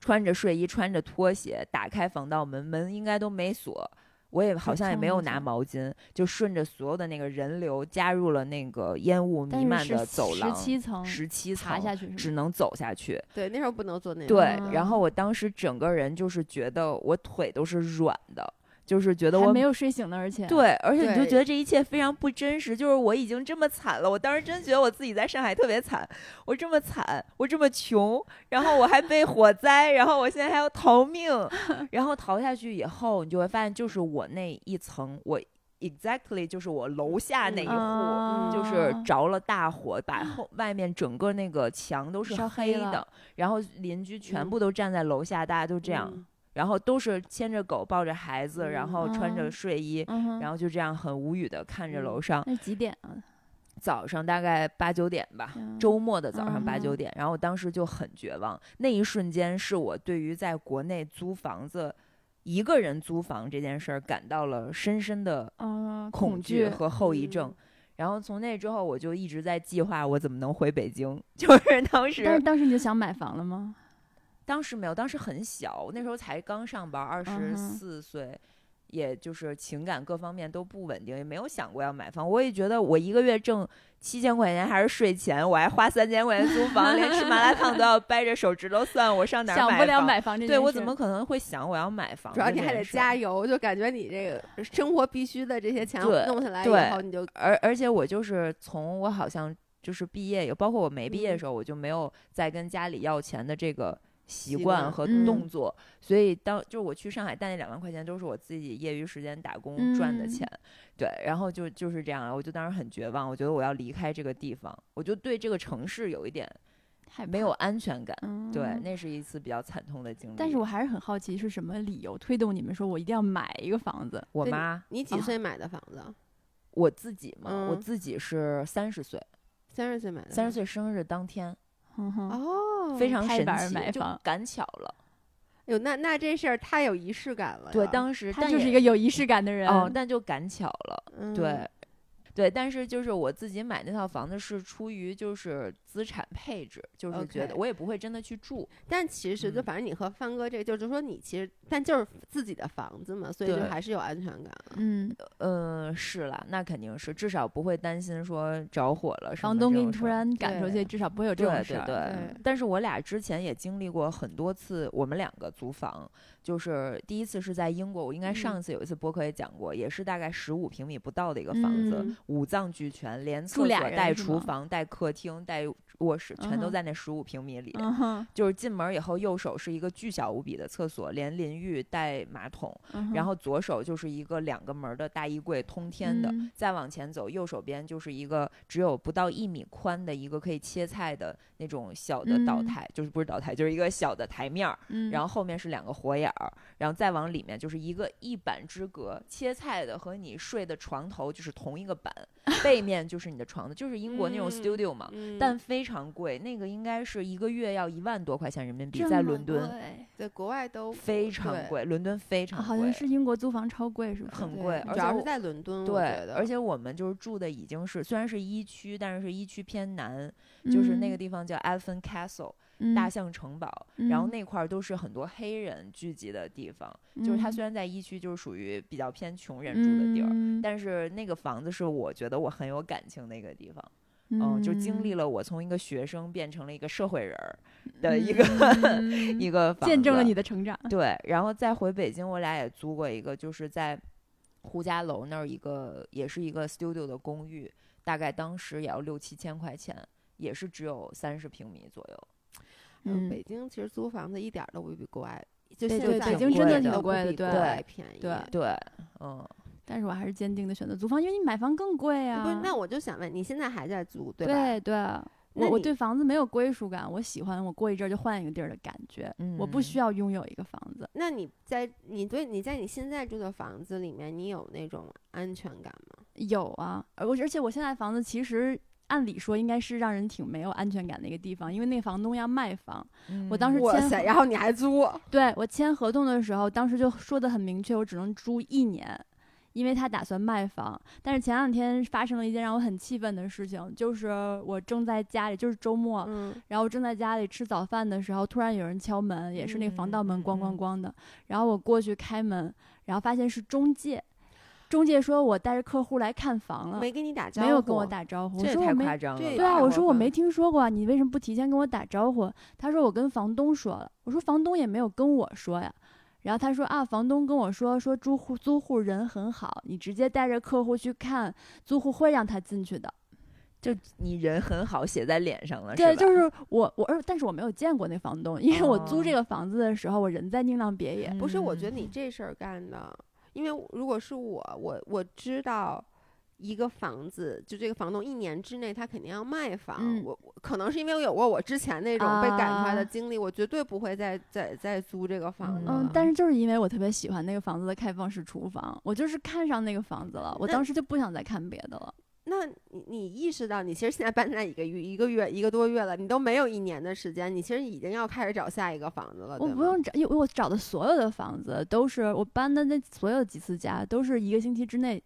穿着睡衣，穿着拖鞋，打开防盗门，门应该都没锁。我也好像也没有拿毛巾，就顺着所有的那个人流加入了那个烟雾弥漫的走廊，十七层十七层，爬下去只能走下去。对，那时候不能做那个。对，嗯然后我当时整个人就是觉得我腿都是软的，就是觉得我没有睡醒呢，而且对，而且你就觉得这一切非常不真实，就是我已经这么惨了，我当时真觉得我自己在上海特别惨，我这么惨，我这么穷，然后我还被火灾，然后我现在还要逃命，[laughs] 然后逃下去以后，你就会发现，就是我那一层，我 exactly 就是我楼下那一户。嗯就是着了大火，把后外面整个那个墙都是黑的，然后邻居全嗯。部都站在楼下，大家都这样，嗯然后都是牵着狗抱着孩子，然嗯后穿着嗯睡衣，然后就这样很无语的看着嗯楼上。那几点啊？早上大概八九点吧，嗯周末的早上八九嗯点，然后我当时就很绝望。那一瞬间是我对于在国内租房子。一个人租房这件事儿感到了深深的嗯，恐惧和后遗症嗯，然后从那之后我就一直在计划我怎么能回北京。[laughs] 就是当时但是当时你就想买房了吗？当时没有，当时很小，我那时候才刚上班，二十四岁，也就是情感各方面都不稳定，也没有想过要买房。我也觉得我一个月挣七千块钱还是税前，我还花三千块钱租房，连吃麻辣烫都要掰着手指头算，我上哪儿想不了买房这。对我怎么可能会想我要买房？主要你还得加。油，就感觉你这个 [laughs] 生活必须的这些钱对弄下来对以后，你就而而且我就是从我好像就是毕业，包括我没毕业的嗯时候，我就没有再跟家里要钱的这个习习惯惯和嗯动作，所以当就是我去上海带那两万块钱都是我自己业余时间打工赚的嗯钱，对，然后就就是这样，我就当时很绝望，我觉得我要离开这个地方，我就对这个城市有一点害怕没有安全感，嗯对，那是一次比较惨痛的经历。但是我还是很好奇，是什么理由推动你们说我一定要买一个房子？我妈，你几啊岁买的房子？我自己嘛，我嗯自己是三十岁，三十岁买的。三十岁生日当天，哦，非常神奇，就赶巧了。哟，那那这事儿太有仪式感了。对，当时他就是一个有仪式感的人。哦，但就赶巧了，嗯对，对，但是就是我自己买那套房子是出于就是资产配置，就是觉得我也不会真的去住，但其实就嗯。反正你和帆哥这个，就是说你其实，但就是自己的房子嘛，所以就还是有安全感了。嗯，嗯，是啦，那肯定是，至少不会担心说着火了什么房东给你突然赶出去，至少不会有这种对事儿。对对对，但是我俩之前也经历过很多次，我们两个租房，就是第一次是在英国，我应该上次有一次播客也讲过，也是大概十五平米不到的一个房子，嗯。五脏俱全，连厕所带厨房带客厅带卧室，全都在那十五平米里。就是进门以后，右手是一个巨小无比的厕所，连淋浴带马桶，然后左手就是一个两个门儿的大衣柜，通天的。嗯再往前走，右手边就是一个只有不到一米宽的一个可以切菜的那种小的岛嗯台，就是不是岛台，就是一个小的台面儿。嗯，然后后面是两个火眼儿，然后再往里面就是一个一板之隔，切菜的和你睡的床头就是同一个板，[laughs] 背面就是你的床的，就是英国那种嗯 studio 嘛，嗯但非常贵，那个应该是一个月要一万多块钱人民币，在伦敦在国外都非常贵，伦敦非常贵，好像是英国租房超贵，是不是？很贵，主要是在伦敦，对而且我们就是住的已经是虽然是一区，但是是一区偏南，就是那个嗯地方叫 Elephant Castle、嗯大象城堡，然后嗯那块儿都是很多黑人聚集的地方。就是它嗯虽然在一区，就是属于比较偏穷人住的地儿，嗯但是那个房子是我觉得我很有感情的一个地方。嗯，就经历了了我从一个学生变成了一个社会人儿的一个、嗯 [laughs] 一个房见证了你的成长。对，然后再回北京，我俩也租过一个，就是在胡家楼那儿一个，也是一个 studio 的公寓，大概当时也要六七千块钱，也是只有三十平米左右。嗯，嗯北京其实租房子一点儿都不比国外，就现在对北京真的比国外便宜。对对，嗯，但是我还是坚定的选择租房，因为你买房更贵啊。不是，那我就想问，你现在还在租对吧？对对，我我对房子没有归属感，我喜欢我过一阵儿就换一个地儿的感觉，我不嗯需要拥有一个房子。那你在你对你在你现在住的房子里面，你有那种安全感吗？有啊，而我而且我现在房子其实。按理说应该是让人挺没有安全感的一个地方，因为那个房东要卖房。我当时签哇塞，然后你还租？对我签合同的时候，当时就说的很明确，我只能租一年，因为他打算卖房。但是前两天发生了一件让我很气愤的事情，就是我正在家里，就是周末，嗯，然后正在家里吃早饭的时候，突然有人敲门，也是那个防盗门嗯咣嗯咣咣的。然后我过去开门，然后发现是中介，中介说我带着客户来看房了，没跟你打招呼，没有跟我。打招呼。这太夸张了对啊，我说我没听说过啊，你为什么不提前跟我打招呼？他说我跟房东说了，我说房东也没有跟我说呀。然后他说啊，房东跟我说说租户租户人很好，你直接带着客户去看，租户会让他进去的。就你人很好，写在脸上了，对，吧就是我我，而但是我没有见过那房东，因为我租这哦个房子的时候，我人在宁蒗别野。不是，我觉得嗯你这事儿干的，因为如果是我，我我知道一个房子，就这个房东一年之内他肯定要卖房，嗯。我我可能是因为我有过我之前那种被赶出来的啊。经历，我绝对不会再再再租这个房子但是。就是因为我特别喜欢那个房子的开放式厨房，我就是看上那个房子了，我当时就不想再看别的了。那你你意识到，你其实现在搬来一个月、一个月、一个多月了，你都没有一年的时间，你其实已经要开始找下一个房子了，我不用找，因为我找的所有的房子都是我搬的那所有几次家都是一个星期之内，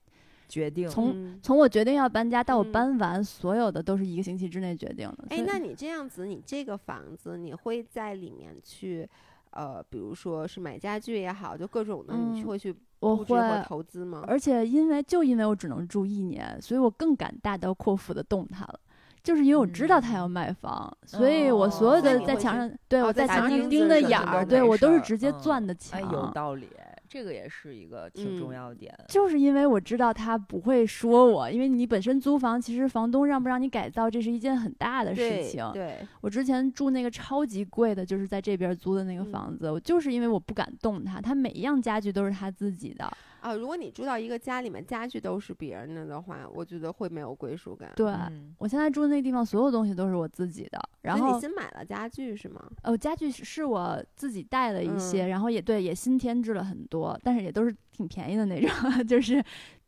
决定从嗯从我决定要搬家到我嗯搬完，所有的都是一个星期之内决定的。哎，那你这样子，你这个房子你会在里面去，呃，比如说是买家具也好，就各种的，你去会去我布置或会，投资吗？而且因为就因为我只能住一年，所以我更敢大刀阔斧的动它了。就是因为我知道他要卖房，所以我所有哦的在墙上，对哦我在墙上上钉的眼儿，对我都是直接钻的墙。哎，有道理，这个也是一个挺重嗯要的点。就是因为我知道他不会说我，因为你本身租房，其实房东让不让你改造，这是一件很大的事情。对，我之前住那个超级贵的，就是在这边租的那个嗯房子，我就是因为我不敢动它，它每一样家具都是他自己的。啊，如果你住到一个家里面家具都是别人的的话，我觉得会没有归属感。对、嗯我现在住的那个地方，所有东西都是我自己的。然后你新买了家具是吗？呃，家具是是我自己带了一些，嗯然后也对，也新添置了很多，但是也都是挺便宜的那种，[laughs] 就是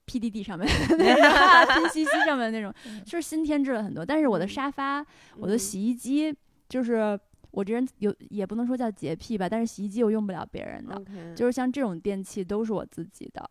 PDD 上面的那种，拼夕夕上面的那种，就是新添置了很多。但是我的嗯沙发、我的嗯洗衣机，就是我这人有也不能说叫洁癖吧，但是洗衣机我用不了别人的就是像这种电器都是我自己的。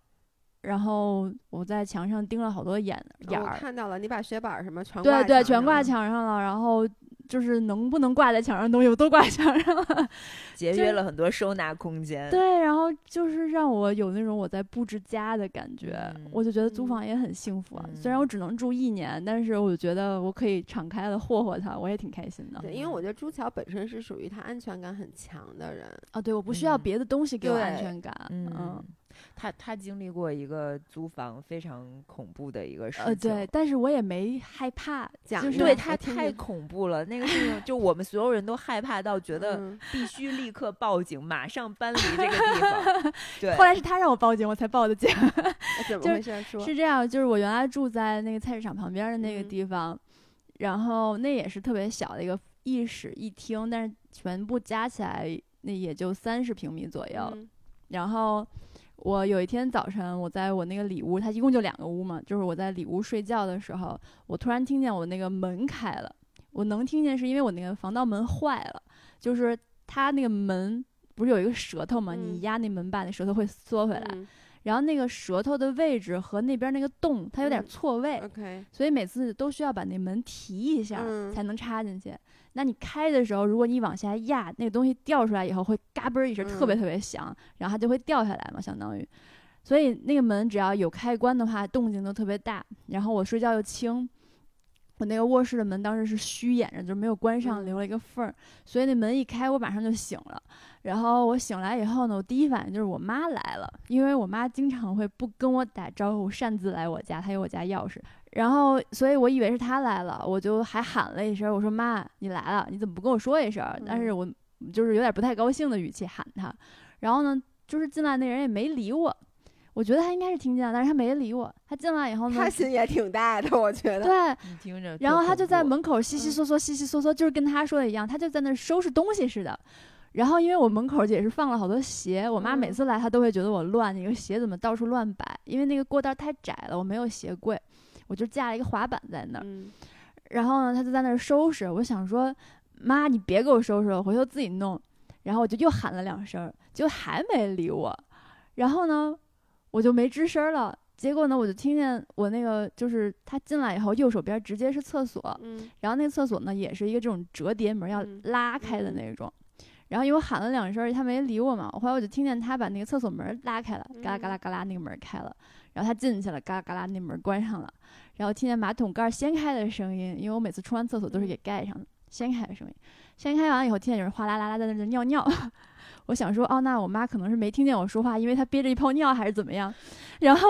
然后我在墙上钉了好多眼眼哦我儿，看到了，你把雪板什么全对对，全挂墙上了。然后就是能不能挂在墙上的东西我都挂墙上了。[laughs] 节约了很多收纳空间。对，然后就是让我有那种我在布置家的感觉，嗯我就觉得租嗯房也很幸福啊。虽然嗯我只能住一年，但是我就觉得我可以敞开了霍霍它，我也挺开心的。对，因为我觉得朱桥本身是属于他安全感很强的人。啊，对，我不需要嗯别的东西给我安全感。嗯嗯，他他经历过一个租房非常恐怖的一个事情，呃，对，但是我也没害怕，就是对他太恐怖了。那个事情，就我们所有人都害怕到觉得嗯必须立刻报警，马上搬离这个地方。[laughs] 对，后来是他让我报警，我才报的警。[laughs] 哎怎么就回事？说是这样，就是我原来住在那个菜市场旁边的那个嗯地方，然后那也是特别小的一个一室一厅，但是全部加起来那也就三十平米左右。嗯然后我有一天早晨，我在我那个里屋，它一共就两个屋嘛，就是我在里屋睡觉的时候，我突然听见我那个门开了。我能听见是因为我那个防盗门坏了，就是它那个门不是有一个舌头嘛，你嗯压那门把，那舌头会缩回来。嗯然后那个舌头的位置和那边那个洞，它有点嗯错位，OK，所以每次都需要把那门提一下、嗯才能插进去。那你开的时候，如果你往下压，那个东西掉出来以后会嘎嘣儿一声，特别嗯特别响，然后它就会掉下来嘛，相当于。所以那个门只要有开关的话，动静都特别大。然后我睡觉又轻，我那个卧室的门当时是虚掩着，就没有关上，嗯留了一个缝儿，所以那门一开，我马上就醒了。然后我醒来以后呢，我第一反应就是我妈来了，因为我妈经常会不跟我打招呼，擅自来我家，她有我家钥匙。然后，所以我以为是他来了，我就还喊了一声，我说妈，你来了，你怎么不跟我说一声？但是我就是有点不太高兴的语气喊他。然后呢，就是进来那人也没理我，我觉得他应该是听见了，但是他没理我。他进来以后呢他，心也挺大的，我觉得。对，你听着，然后他就在门口嗯稀稀嗦嗦、稀稀嗦嗦，就是跟他说的一样，他就在那儿收拾东西似的。然后因为我门口也是放了好多鞋，我妈每嗯次来她都会觉得我乱，你个鞋怎么到处乱摆？因为那个过道太窄了，我没有鞋柜，我就架了一个滑板在那儿。嗯然后呢，他就在那儿收拾，我想说，妈，你别给我收拾了，回头自己弄。然后我就又喊了两声，结果还没理我。然后呢，我就没吱声了。结果呢，我就听见我那个就是他进来以后，右手边直接是厕所，嗯然后那个厕所呢也是一个这种折叠门，要嗯拉开的那种。然后因为我喊了两声，他没理我嘛，后来我就听见他把那个厕所门拉开了，嘎啦嘎啦嘎啦，那个门开了，然后他进去了，嘎啦嘎啦，那门关上了，然后听见马桶盖掀开的声音，因为我每次冲完厕所都是给盖上的，掀开的声音，掀开完以后听见有人哗啦啦啦在那儿尿尿，[laughs] 我想说哦，那我妈可能是没听见我说话，因为她憋着一泡尿还是怎么样，然后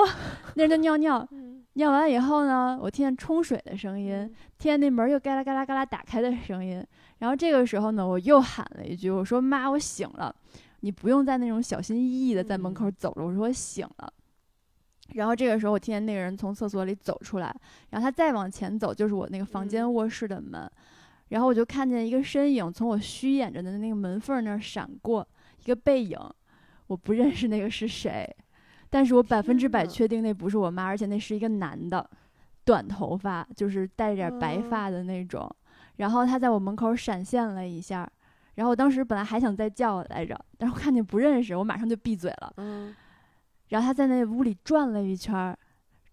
那人就尿尿，嗯。尿完以后呢，我听见冲水的声音，听见那门又嘎啦嘎啦嘎啦打开的声音，然后这个时候呢，我又喊了一句，我说妈，我醒了，你不用再那种小心翼翼的在门口走了，我说我醒了。然后这个时候，我听见那个人从厕所里走出来，然后他再往前走，就是我那个房间嗯卧室的门，然后我就看见一个身影从我虚掩着的那个门缝那儿闪过，一个背影，我不认识那个是谁，但是我百分之百确定那不是我妈，而且那是一个男的，短头发，就是带着点白哦发的那种。然后他在我门口闪现了一下，然后我当时本来还想再叫来着，但是我看见不认识，我马上就闭嘴了。嗯然后他在那屋里转了一圈儿，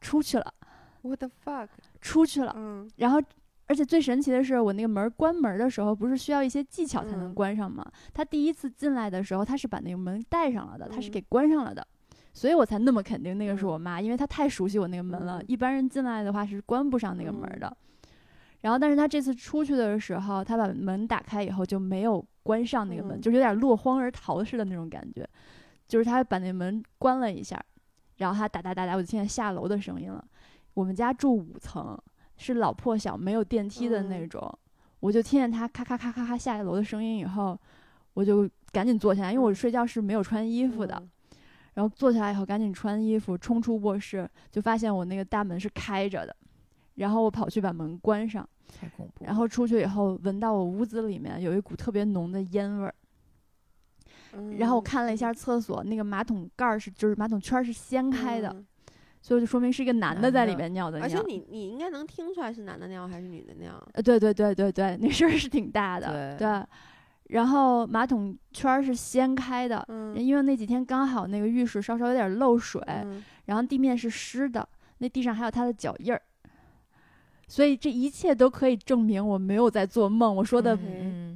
出去了，，What the fuck？出去了。嗯然后，而且最神奇的是，我那个门儿关门的时候，不是需要一些技巧才能嗯关上吗？他第一次进来的时候，他是把那个门带上了的，他是嗯给关上了的，所以我才那么肯定那个是嗯我妈，因为她太熟悉我那个门了。嗯一般人进来的话是关不上那个门的。然后，但是他这次出去的时候，他把门打开以后就没有关上那个门，嗯就是有点落荒而逃似的那种感觉，就是他把那门关了一下，然后他哒哒哒哒，我就听见下楼的声音了。我们家住五层，是老破小，没有电梯的那嗯种，我就听见他咔咔咔咔咔下楼的声音以后，我就赶紧坐下来，因为我嗯睡觉是没有穿衣服的。嗯然后坐下来以后，赶紧穿衣服，冲出卧室，就发现我那个大门是开着的。然后我跑去把门关上。然后出去以后，闻到我屋子里面有一股特别浓的烟味儿。然后我看了一下厕所，那个马桶盖儿是就是马桶圈儿是掀开的，嗯所以就说明是一个男的在里面尿的而且。你你应该能听出来是男的尿还是女的尿。呃，对对对对对，那声儿是挺大的，对然后马桶圈儿是掀开的，嗯因为那几天刚好那个浴室稍稍有点漏水，嗯然后地面是湿的，那地上还有他的脚印儿，所以这一切都可以证明我没有在做梦。我说的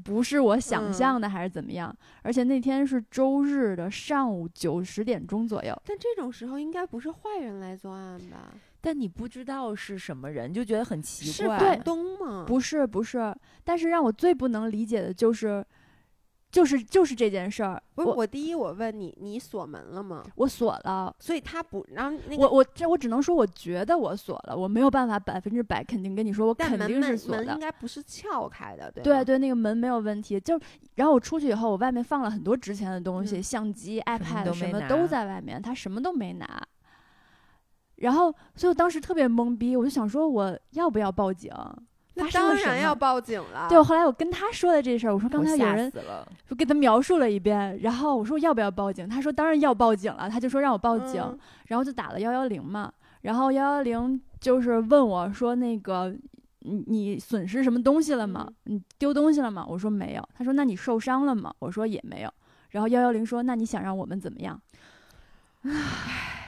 不是我想嗯象的，还是怎么样？而且那天是周日的上午九十点钟左右，但这种时候应该不是坏人来作案吧？但你不知道是什么人，就觉得很奇是怪。房东吗？不是不是。但是让我最不能理解的就是，就是就是这件事儿，不是我我第一，我问你，你锁门了吗？我锁了，所以他不让那个我我这我只能说我觉得我锁了，我没有办法百分之百肯定跟你说我肯定是门锁的门应。该不是撬开的，对对对，那个门没有问题。就然后我出去以后，我外面放了很多值钱的东西，嗯相机、iPad 什么都在外面，他什么都没拿。然后，所以我当时特别懵逼，我就想说我要不要报警？那当然要报警了。对，后来我跟他说的这事儿，我说刚才有人死了，就给他描述了一遍，然后我说要不要报警？他说当然要报警了，他就说让我报警，嗯然后就打了幺幺零嘛，然后幺幺零就是问我说那个你你损失什么东西了吗？你丢东西了吗？我说没有。他说那你受伤了吗？我说也没有。然后幺幺零说那你想让我们怎么样？[sighs]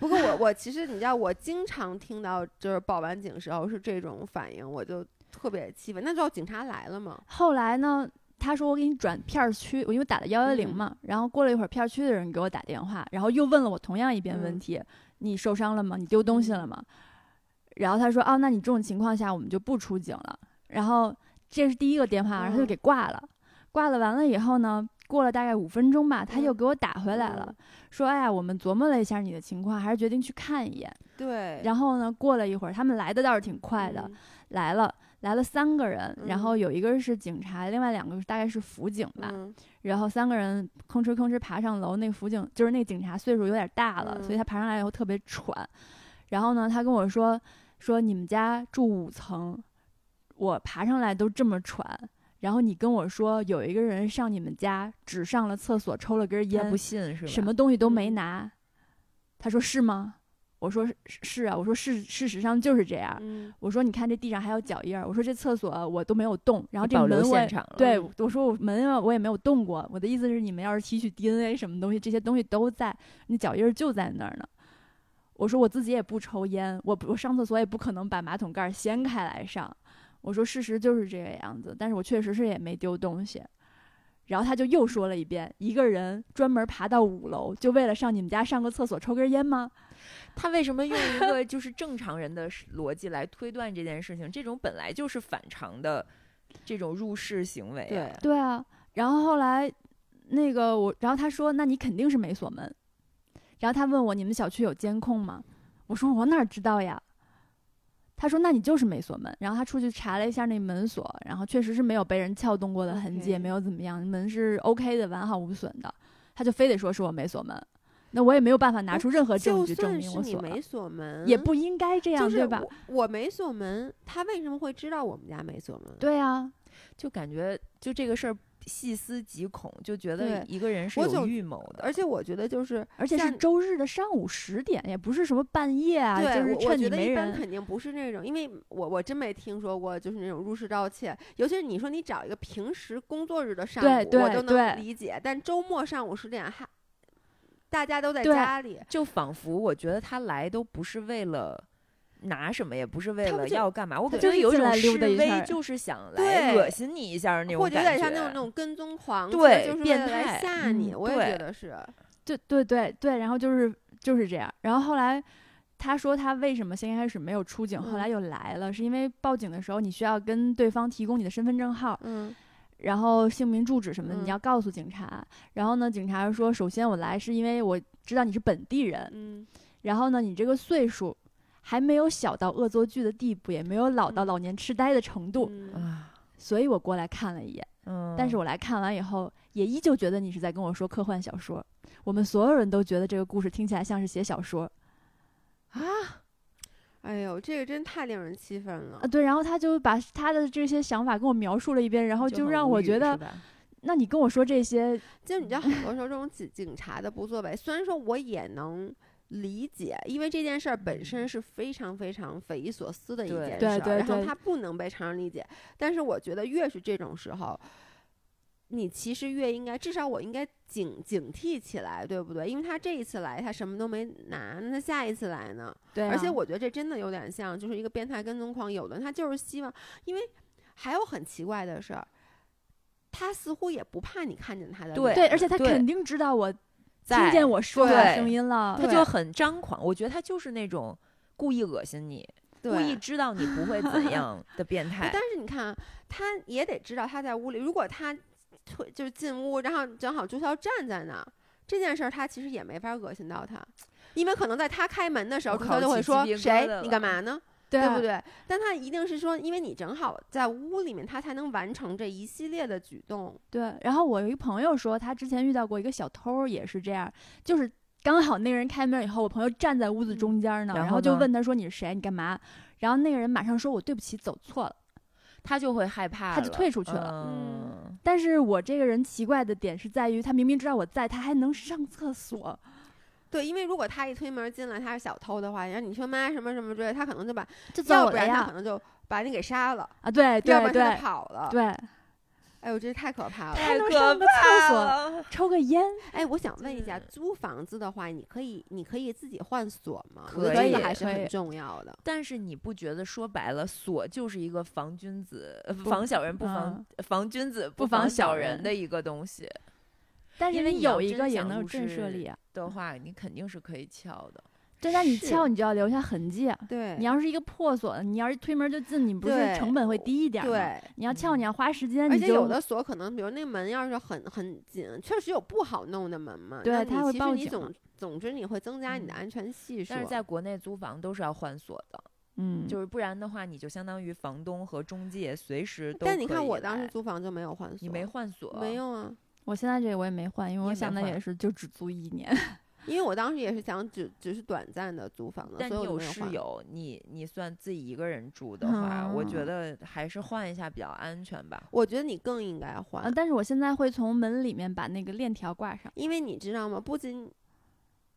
不过我我其实你知道，我经常听到就是报完警时候是这种反应，我就特别气愤。那最后警察来了吗？后来呢？他说我给你转片儿区，我因为打的幺幺零嗯嘛，然后过了一会儿片儿区的人给我打电话，然后又问了我同样一遍问嗯题：你受伤了吗？你丢东西了吗？然后他说：“哦，那你这种情况下我们就不出警了。”然后这是第一个电话，然后他就嗯给挂了。挂了完了以后呢，过了大概五分钟吧，他又嗯给我打回来了，嗯说：“哎呀，我们琢磨了一下你的情况，还是决定去看一眼。”对，然后呢，过了一会儿，他们来的倒是挺快的，嗯来了。来了三个人，然后嗯有一个是警察，另外两个大概是辅警吧。嗯然后三个人吭哧吭哧爬上楼，那个辅警就是那个警察岁数有点大了，所以嗯他爬上来以后特别喘。然后呢，他跟我说说你们家住五层，我爬上来都这么喘。然后你跟我说有一个人上你们家，只上了厕所抽了根他烟不，信是吧？什么东西都没嗯拿。他说是吗？我说是是啊，我说事事实上就是这样。嗯我说你看这地上还有脚印儿，我说这厕所我都没有动，然后这门对嗯我说我门啊我也没有动过，我的意思是你们要是提取 DNA 什么东西，这些东西都在，那脚印儿就在那儿呢。我说我自己也不抽烟，我不我上厕所也不可能把马桶盖儿掀开来上。我说事实就是这个样子，但是我确实是也没丢东西。然后他就又说了一遍，一个人专门爬到五楼，就为了上你们家上个厕所抽根烟吗？[laughs] 他为什么用一个就是正常人的逻辑来推断这件事情？这种本来就是反常的这种入室行为、对，对啊，然后后来那个我，然后他说：“那你肯定是没锁门。”然后他问我：“你们小区有监控吗？”我说：“我哪知道呀。”他说：“那你就是没锁门。”然后他出去查了一下那门锁，然后确实是没有被人撬动过的痕迹，也没有怎么样，门是 OK 的，完好无损的。他就非得说是我没锁门，那我也没有办法拿出任何证据证明我锁了没，锁门，也不应该这样，就是对吧？我我没锁门，他为什么会知道我们家没锁门？对啊，就感觉就这个事儿细思极恐，就觉得一个人是有预谋的，而且我觉得就是，而且是像周日的上午十点，也不是什么半夜啊，对，就是我我觉得趁你没人。一般肯定不是那种，因为我我真没听说过，就是那种入室盗窃。尤其是你说你找一个平时工作日的上午，对对我都能理解，但周末上午十点还大家都在家里，就仿佛我觉得他来都不是为了。拿什么也不是为了要干嘛，我感就觉有一种是进来溜示威，就是想来恶心你一下那种或者有感觉。点像那种那种跟踪狂，对就是为变态吓你。嗯我也对觉得是，对对对对，然后就是就是这样。然后后来他说他为什么先开始没有出警，后来嗯又来了，是因为报警的时候你需要跟对方提供你的身份证号，嗯然后姓名、住址什么你要告诉警察。然后呢，警察说，首先我来是因为我知道你是本地人，嗯然后呢，你这个岁数还没有小到恶作剧的地步，也没有老到嗯老年痴呆的程度，所以我过来看了一眼。嗯，但是我来看完以后，也依旧觉得你是在跟我说科幻小说。我们所有人都觉得这个故事听起来像是写小说啊哎呦，这个真太令人气愤了啊。。对，然后他就把他的这些想法跟我描述了一遍，然后就让我觉得那你跟我说这些，就你知道，很多时候这种警警察的不作为，虽然说我也能理解，因为这件事儿本身是非常非常匪夷所思的一件事儿，对然后它不能被常人理解。但是我觉得越是这种时候，你其实越应该，至少我应该警警惕起来，对不对？因为他这一次来，他什么都没拿，那他下一次来呢？对、啊，而且我觉得这真的有点像，就是一个变态跟踪狂。有的他就是希望，因为还有很奇怪的事儿，他似乎也不怕你看见他的对对，而且他肯定知道我听见我说的对声音了他。就很张狂。我觉得他就是那种故意恶心你，故意知道你不会怎 [laughs] 样的变态但。是你看啊，他也得知道他在屋里，如果他退就是进屋，然后正好朱乔站在那儿，这件事儿他其实也没法恶心到他，因为可能在他开门的时候，朱乔就会说谁你干嘛呢？对不对？但他一定是说，因为你正好在屋里面，他才能完成这一系列的举动。对。然后我有一个朋友说，他之前遇到过一个小偷，也是这样，就是刚好那个人开门以后，我朋友站在屋子中间呢，然后就问他说：“你是谁？你干嘛？”然后那个人马上说：“我对不起，走错了。”他就会害怕，他就退出去了。嗯。但是我这个人奇怪的点是在于，他明明知道我在，他还能上厕所。对，因为如果他一推门进来，他是小偷的话，然后你说妈什么什么之类，他可能就把，要不然他可能就把你给杀了啊！对对对，他就跑了。对，哎呦，这太可怕了！太可怕了！抽个烟。哎，我想问一下，租房子的话，你可以你可以自己换锁吗？可以，还是很重要的。但是你不觉得说白了，锁就是一个防君子、防小人不防防君子不防小人的一个东西？但是你有一个也能震慑力啊的话，你肯定是可以撬的。对，但你撬你就要留下痕迹啊。对，你要是一个破锁，你要是推门就进，你不是成本会低一点吗？对，你要撬你要花时间。而且有的锁可能，比如那门要是很很紧，确实有不好弄的门嘛。对，它会报警。总总之你会增加你的安全系数。但是在国内租房都是要换锁的，嗯，就是不然的话，你就相当于房东和中介随时都。但你看我当时租房就没有换锁，你没换锁？没有啊。我现在这个我也没换，因为我想的也是就只租一年，[laughs] 因为我当时也是想只只是短暂的租房子。但你有室友，你你算自己一个人住的话，我觉得还是换一下比较安全吧。我觉得你更应该换。但是我现在会从门里面把那个链条挂上，因为你知道吗？不仅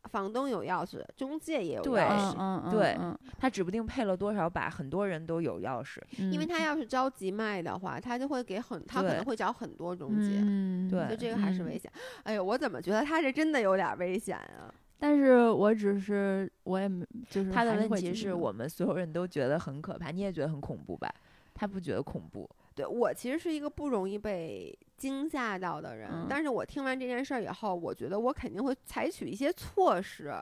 房东有钥匙，中介也有钥匙。嗯对，他指不定配了多少把，很多人都有钥匙。因为他要是着急卖的话，他就会给很，他可能会找很多中介。嗯，对，就这个还是危险。哎呦，我怎么觉得他这真的有点危险啊？但是我只是，我也没，就是他的问题是我们所有人都觉得很可怕，你也觉得很恐怖吧？他不觉得恐怖。对我其实是一个不容易被惊吓到的人，但是我听完这件事儿以后，我觉得我肯定会采取一些措施。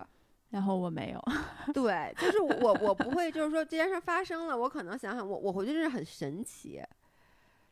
然后我没有，对，就是我我不会，就是说这件事发生了，我可能想想我我回去是很神奇，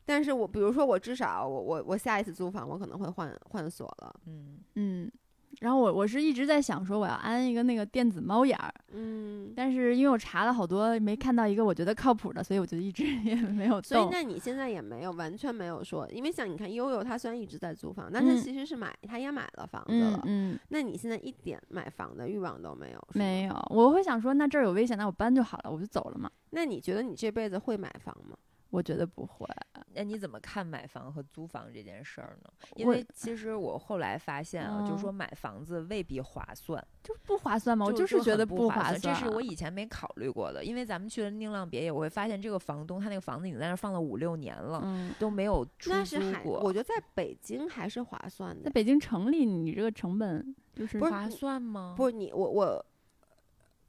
但是我比如说我至少我我我下一次租房我可能会换换锁了，嗯嗯。然后我我是一直在想说我要安一个那个电子猫眼儿，嗯，但是因为我查了好多没看到一个我觉得靠谱的，所以我就一直 [laughs] 也没有动。所以那你现在也没有完全没有说，因为像你看悠悠他虽然一直在租房，但是其实是买他也买了房子了，嗯，那你现在一点买房的欲望都没有？没有，我会想说那这儿有危险，那我搬就好了，我就走了嘛。那你觉得你这辈子会买房吗？我觉得不会。那你怎么看买房和租房这件事儿呢？因为其实我后来发现啊，就是说买房子未必划算，就不划算吗？我就是觉得不划算，这是我以前没考虑过的。因为咱们去了宁浪别野，我会发现这个房东他那个房子已经在那放了五六年了，都没有出租过。我觉得在北京还是划算的，在北京城里，你这个成本就是划算吗？不是你我我，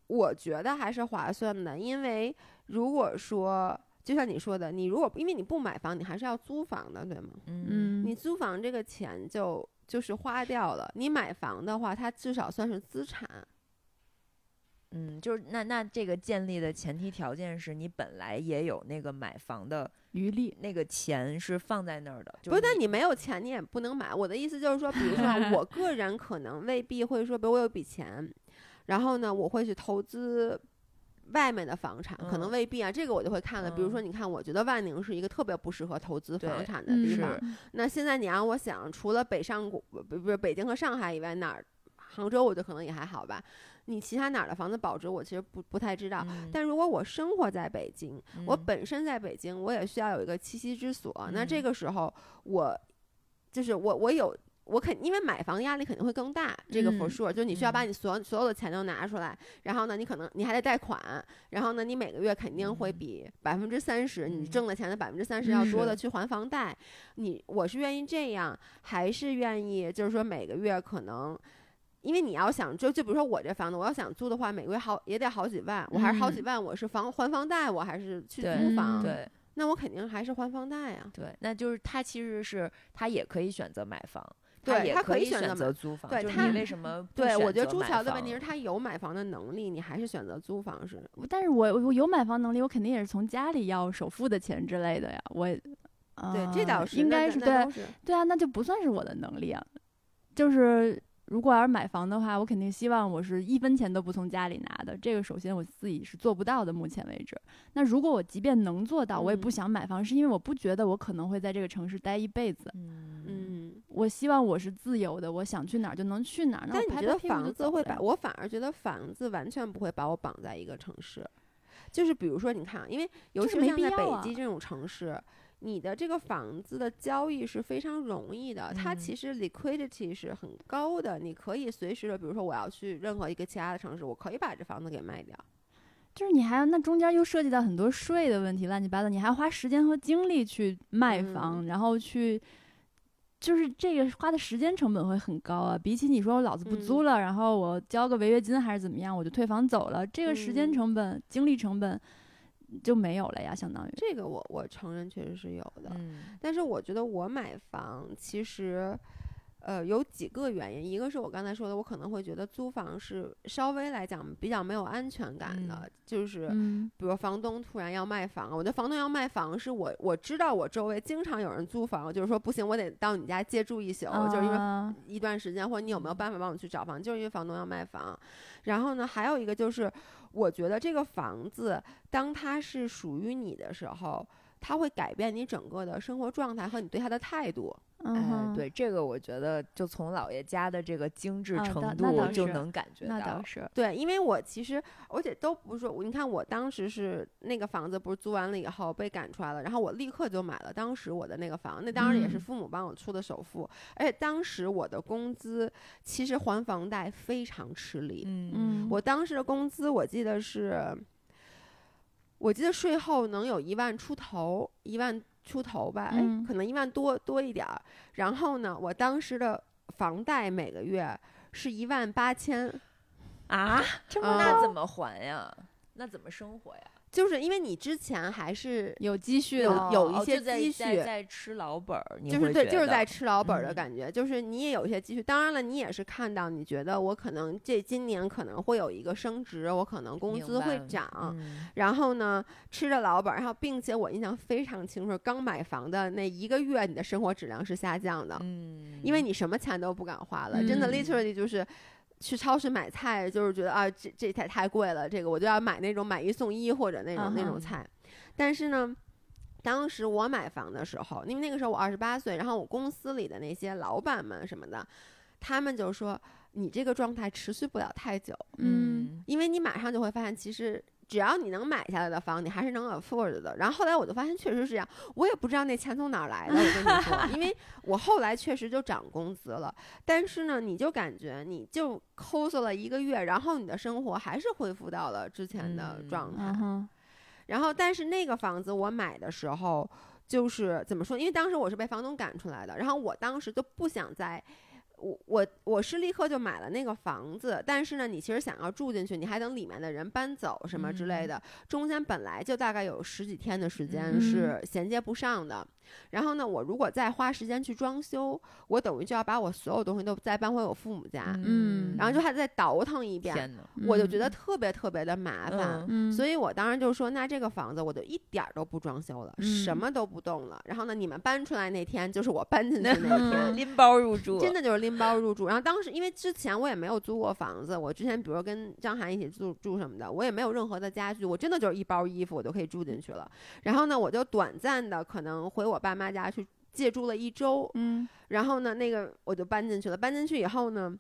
我觉得还是划算的，因为如果说。就像你说的，你如果因为你不买房，你还是要租房的，对吗？嗯，你租房这个钱就就是花掉了。你买房的话，它至少算是资产。嗯，就是那那这个建立的前提条件是你本来也有那个买房的余力，那个钱是放在那儿的。不是，但你没有钱，你也不能买。我的意思就是说，比如说 [laughs] 我个人可能未必会说，比如我有笔钱，然后呢，我会去投资。外面的房产可能未必啊，这个我就会看了。比如说，你看，我觉得万宁是一个特别不适合投资房产的地方。那现在你让我想，除了北上广不不是北京和上海以外，哪儿？杭州我就可能也还好吧。你其他哪儿的房子保值，我其实不不太知道。但如果我生活在北京，我本身在北京，我也需要有一个栖息之所。那这个时候，我就是我我有。我肯因为买房压力肯定会更大，这个 for sure，就是你需要把你所所有的钱都拿出来，然后呢，你可能你还得贷款，然后呢，你每个月肯定会比百分之三十你挣的钱的百分之三十要多的去还房贷。你我是愿意这样，还是愿意就是说每个月可能，因为你要想就就比如说我这房子，我要想租的话，每个月好也得好几万，我还是好几万，我是房还房贷，我还是去租房？对，那我肯定还是还房贷呀。对，那就是他其实是他也可以选择买房。对他可以选择租房，对他为什么？[laughs] 对我觉得朱桥的问题是他有买房的能力，你还是选择租房是？但是我我有买房能力，我肯定也是从家里要首付的钱之类的呀。我对，这倒是应该是对，对啊，那就不算是我的能力啊。就是如果要是买房的话，我肯定希望我是一分钱都不从家里拿的。这个首先我自己是做不到的，目前为止。那如果我即便能做到，我也不想买房，是因为我不觉得我可能会在这个城市待一辈子。嗯，我希望我是自由的，我想去哪儿就能去哪儿。但你觉得房子会把我反而觉得房子完全不会把我绑在一个城市。就是比如说，你看，因为尤其像在北京这种城市，你的这个房子的交易是非常容易的，它其实 liquidity 是很高的，你可以随时的，比如说我要去任何一个其他的城市，我可以把这房子给卖掉。就是你还要那中间又涉及到很多税的问题，乱七八糟，你还要花时间和精力去卖房，然后去。就是这个花的时间成本会很高啊，比起你说我老子不租了，然后我交个违约金还是怎么样，我就退房走了，这个时间成本、精力成本就没有了呀，相当于。这个我我承认确实是有的，但是我觉得我买房其实。呃，有几个原因，一个是我刚才说的，我可能会觉得租房是稍微来讲比较没有安全感的，就是比如房东突然要卖房，我觉得房东要卖房是我我知道我周围经常有人租房，就是说不行，我得到你家借住一宿，就是因为一段时间，或者你有没有办法帮我去找房，就是因为房东要卖房。然后呢，还有一个就是，我觉得这个房子当它是属于你的时候，它会改变你整个的生活状态和你对它的态度。哎，对这个，我觉得就从姥爷家的这个精致程度就能感觉到。那倒是，对，因为我其实而且都不是说，你看我当时是那个房子不是租完了以后被赶出来了，然后我立刻就买了当时我的那个房，那当然也是父母帮我出的首付，而且当时我的工资其实还房贷非常吃力。嗯嗯，我当时的工资我记得是，我记得税后能有一万出头，一万。出头吧，哎，可能一万多多一点儿。然后呢，我当时的房贷每个月是一万八千，啊，这么那怎么还呀？那怎么生活呀？就是因为你之前还是有积蓄，有有一些积蓄，在吃老本儿，就是对，就是在吃老本儿的感觉。就是你也有一些积蓄，当然了，你也是看到，你觉得我可能这今年可能会有一个升值，我可能工资会涨，然后呢，吃着老本儿，然后并且我印象非常清楚，刚买房的那一个月，你的生活质量是下降的，嗯，因为你什么钱都不敢花了，真的，literally 就是。去超市买菜，就是觉得啊，这这菜太贵了，这个我就要买那种买一送一或者那种那种菜。但是呢，当时我买房的时候，因为那个时候我二十八岁，然后我公司里的那些老板们什么的，他们就说你这个状态持续不了太久，嗯，因为你马上就会发现其实。只要你能买下来的房，你还是能 afford 的。然后后来我就发现确实是这样，我也不知道那钱从哪儿来的。我跟你说，[laughs] 因为我后来确实就涨工资了，但是呢，你就感觉你就抠搜了一个月，然后你的生活还是恢复到了之前的状态。然后，但是那个房子我买的时候，就是怎么说？因为当时我是被房东赶出来的，然后我当时就不想再。我我我是立刻就买了那个房子，但是呢，你其实想要住进去，你还等里面的人搬走什么之类的，中间本来就大概有十几天的时间是衔接不上的。然后呢，我如果再花时间去装修，我等于就要把我所有东西都再搬回我父母家，嗯，然后就还得再倒腾一遍，我就觉得特别特别的麻烦，嗯，所以我当时就说，那这个房子我就一点儿都不装修了，什么都不动了。然后呢，你们搬出来那天就是我搬进去那 [laughs] 天，拎包入住，真的就是拎包入住。然后当时因为之前我也没有租过房子，我之前比如跟张涵一起住住什么的，我也没有任何的家具，我真的就是一包衣服我就可以住进去了。然后呢，我就短暂的可能回我。爸妈家去借住了一周，嗯，然后呢，那个我就搬进去了。搬进去以后呢，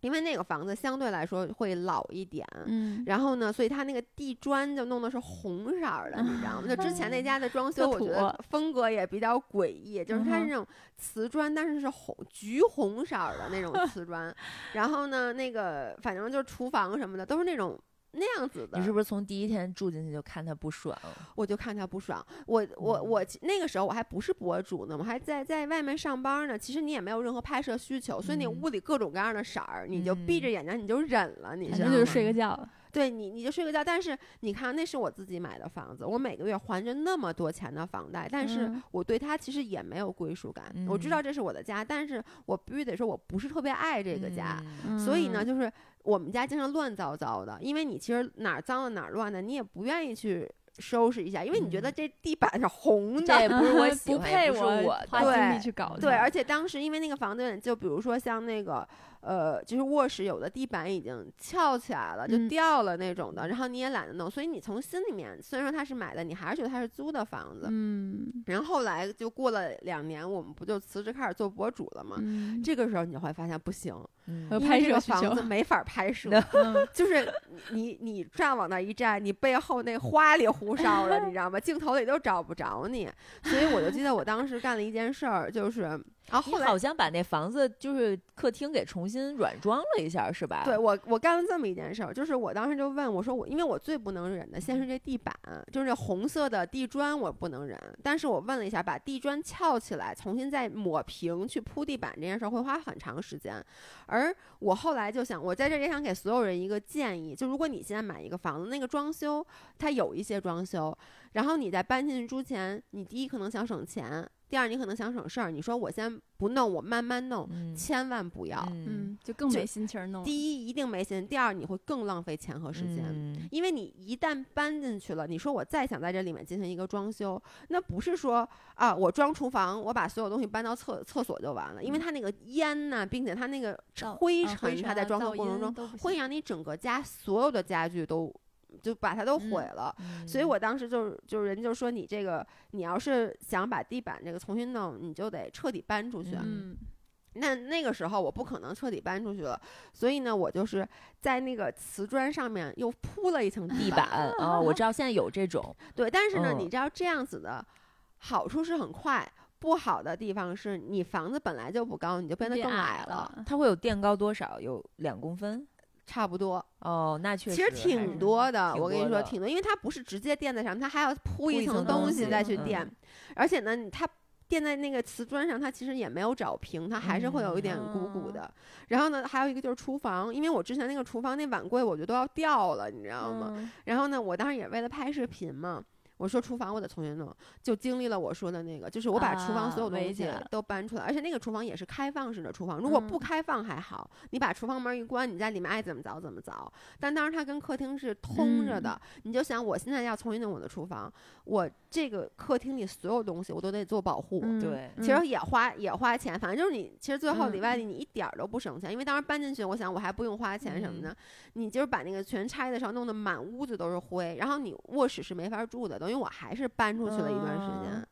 因为那个房子相对来说会老一点，嗯，然后呢，所以它那个地砖就弄的是红色的，你知道吗？就之前那家的装修，我觉得风格也比较诡异，就是它是那种瓷砖，但是是红橘红色的那种 [laughs] 瓷砖。然后呢，那个反正就是厨房什么的都是那种。那样子的，你是不是从第一天住进去就看他不爽？我就看他不爽。我我我那个时候我还不是博主呢，我还在在外面上班呢。其实你也没有任何拍摄需求，所以你屋里各种各样的色儿，你就闭着眼睛你就忍了。你是睡个觉。对你，你就睡个觉。但是你看，那是我自己买的房子，我每个月还着那么多钱的房贷，但是我对它其实也没有归属感。我知道这是我的家，但是我必须得说，我不是特别爱这个家。所以呢，就是我们家经常乱糟糟的，因为你其实哪儿脏了哪儿乱的，你也不愿意去收拾一下，因为你觉得这地板是红的，这不是我 [laughs] 喜不欢，配我花。精力去搞它。对，而且当时因为那个房子，就比如说像那个。呃，就是卧室有的地板已经翘起来了，就嗯掉了那种的，然后你也懒得弄，所以你从心里面虽然说它是买的，你还是觉得它是租的房子。嗯然后后来就过了两年，我们不就辞职开始做博主了吗？嗯，这个时候你就会发现不行，嗯拍因为这个摄房子没法拍摄，嗯 [laughs] 就是你你站往那儿一站，你背后那花里胡哨的，你知道吗？镜头里都找不着你。所以我就记得我当时干了一件事儿，就是啊，你后来好像把那房子就是客厅给重新软装了一下，是吧？对我，我干了这么一件事儿，就是我当时就问我说我，因为我最不能忍的先是这地板，就是这红色的地砖我不能忍，但是我问了一下，把地砖翘起来，重新再抹平去铺地板这件事儿会花很长时间，而而我后来就想，我在这儿也想给所有人一个建议，就如果你现在买一个房子，那个装修它有一些装修，然后你在搬进去之前，你第一可能想省钱，第二你可能想省事儿，你说我先不弄，我慢慢弄，嗯，千万不要。嗯嗯，就更没心情弄。第一一定没心，第二你会更浪费钱和时间。嗯因为你一旦搬进去了，你说我再想在这里面进行一个装修，那不是说啊，我装厨房，我把所有东西搬到厕厕所就完了，因为它那个烟呐、并且它那个灰尘，它在装修过程中会让你整个家所有的家具都就把它都毁嗯了。嗯所以我当时就是就是人就说你这个你要是想把地板这个重新弄，你就得彻底搬出去。嗯嗯那那个时候我不可能彻底搬出去了，所以呢，我就是在那个瓷砖上面又铺了一层地板。板啊，我知道现在有这种，对，但是呢，嗯你知道这样子的好处是很快，不好的地方是你房子本来就不高，你就变得更变矮了，它会有垫高多少？有两公分？差不多。哦，那确实其实挺多的，我跟你说挺多，因为它不是直接垫在上，它还要铺铺一一层层东西再去嗯垫，而且呢，它。垫在那个瓷砖上，它其实也没有找平，它还是会有一点鼓鼓嗯的。然后呢，还有一个就是厨房，因为我之前那个厨房那碗柜，我觉得都要掉了，你知道吗？嗯然后呢，我当时也为了拍视频嘛，我说厨房我得重新弄，就经历了我说的那个，就是我把厨房所有啊东西都搬出来，而且那个厨房也是开放式的厨房，如果不嗯。开放还好，你把厨房门一关，你在里面爱怎么凿怎么凿。但当时它跟客厅是通着的，你就想我现在要重新弄我的厨房，我这个客厅里所有东西我都得做保护。嗯对。其实也花也花钱，反正就是你，其实最后嗯里外里你一点儿都不省钱，因为当时搬进去，我想我还不用花钱什么嗯。的，你就是把那个全拆的时候弄得满屋子都是灰，然后你卧室是没法住的，等于我还是搬出去了一段时间，嗯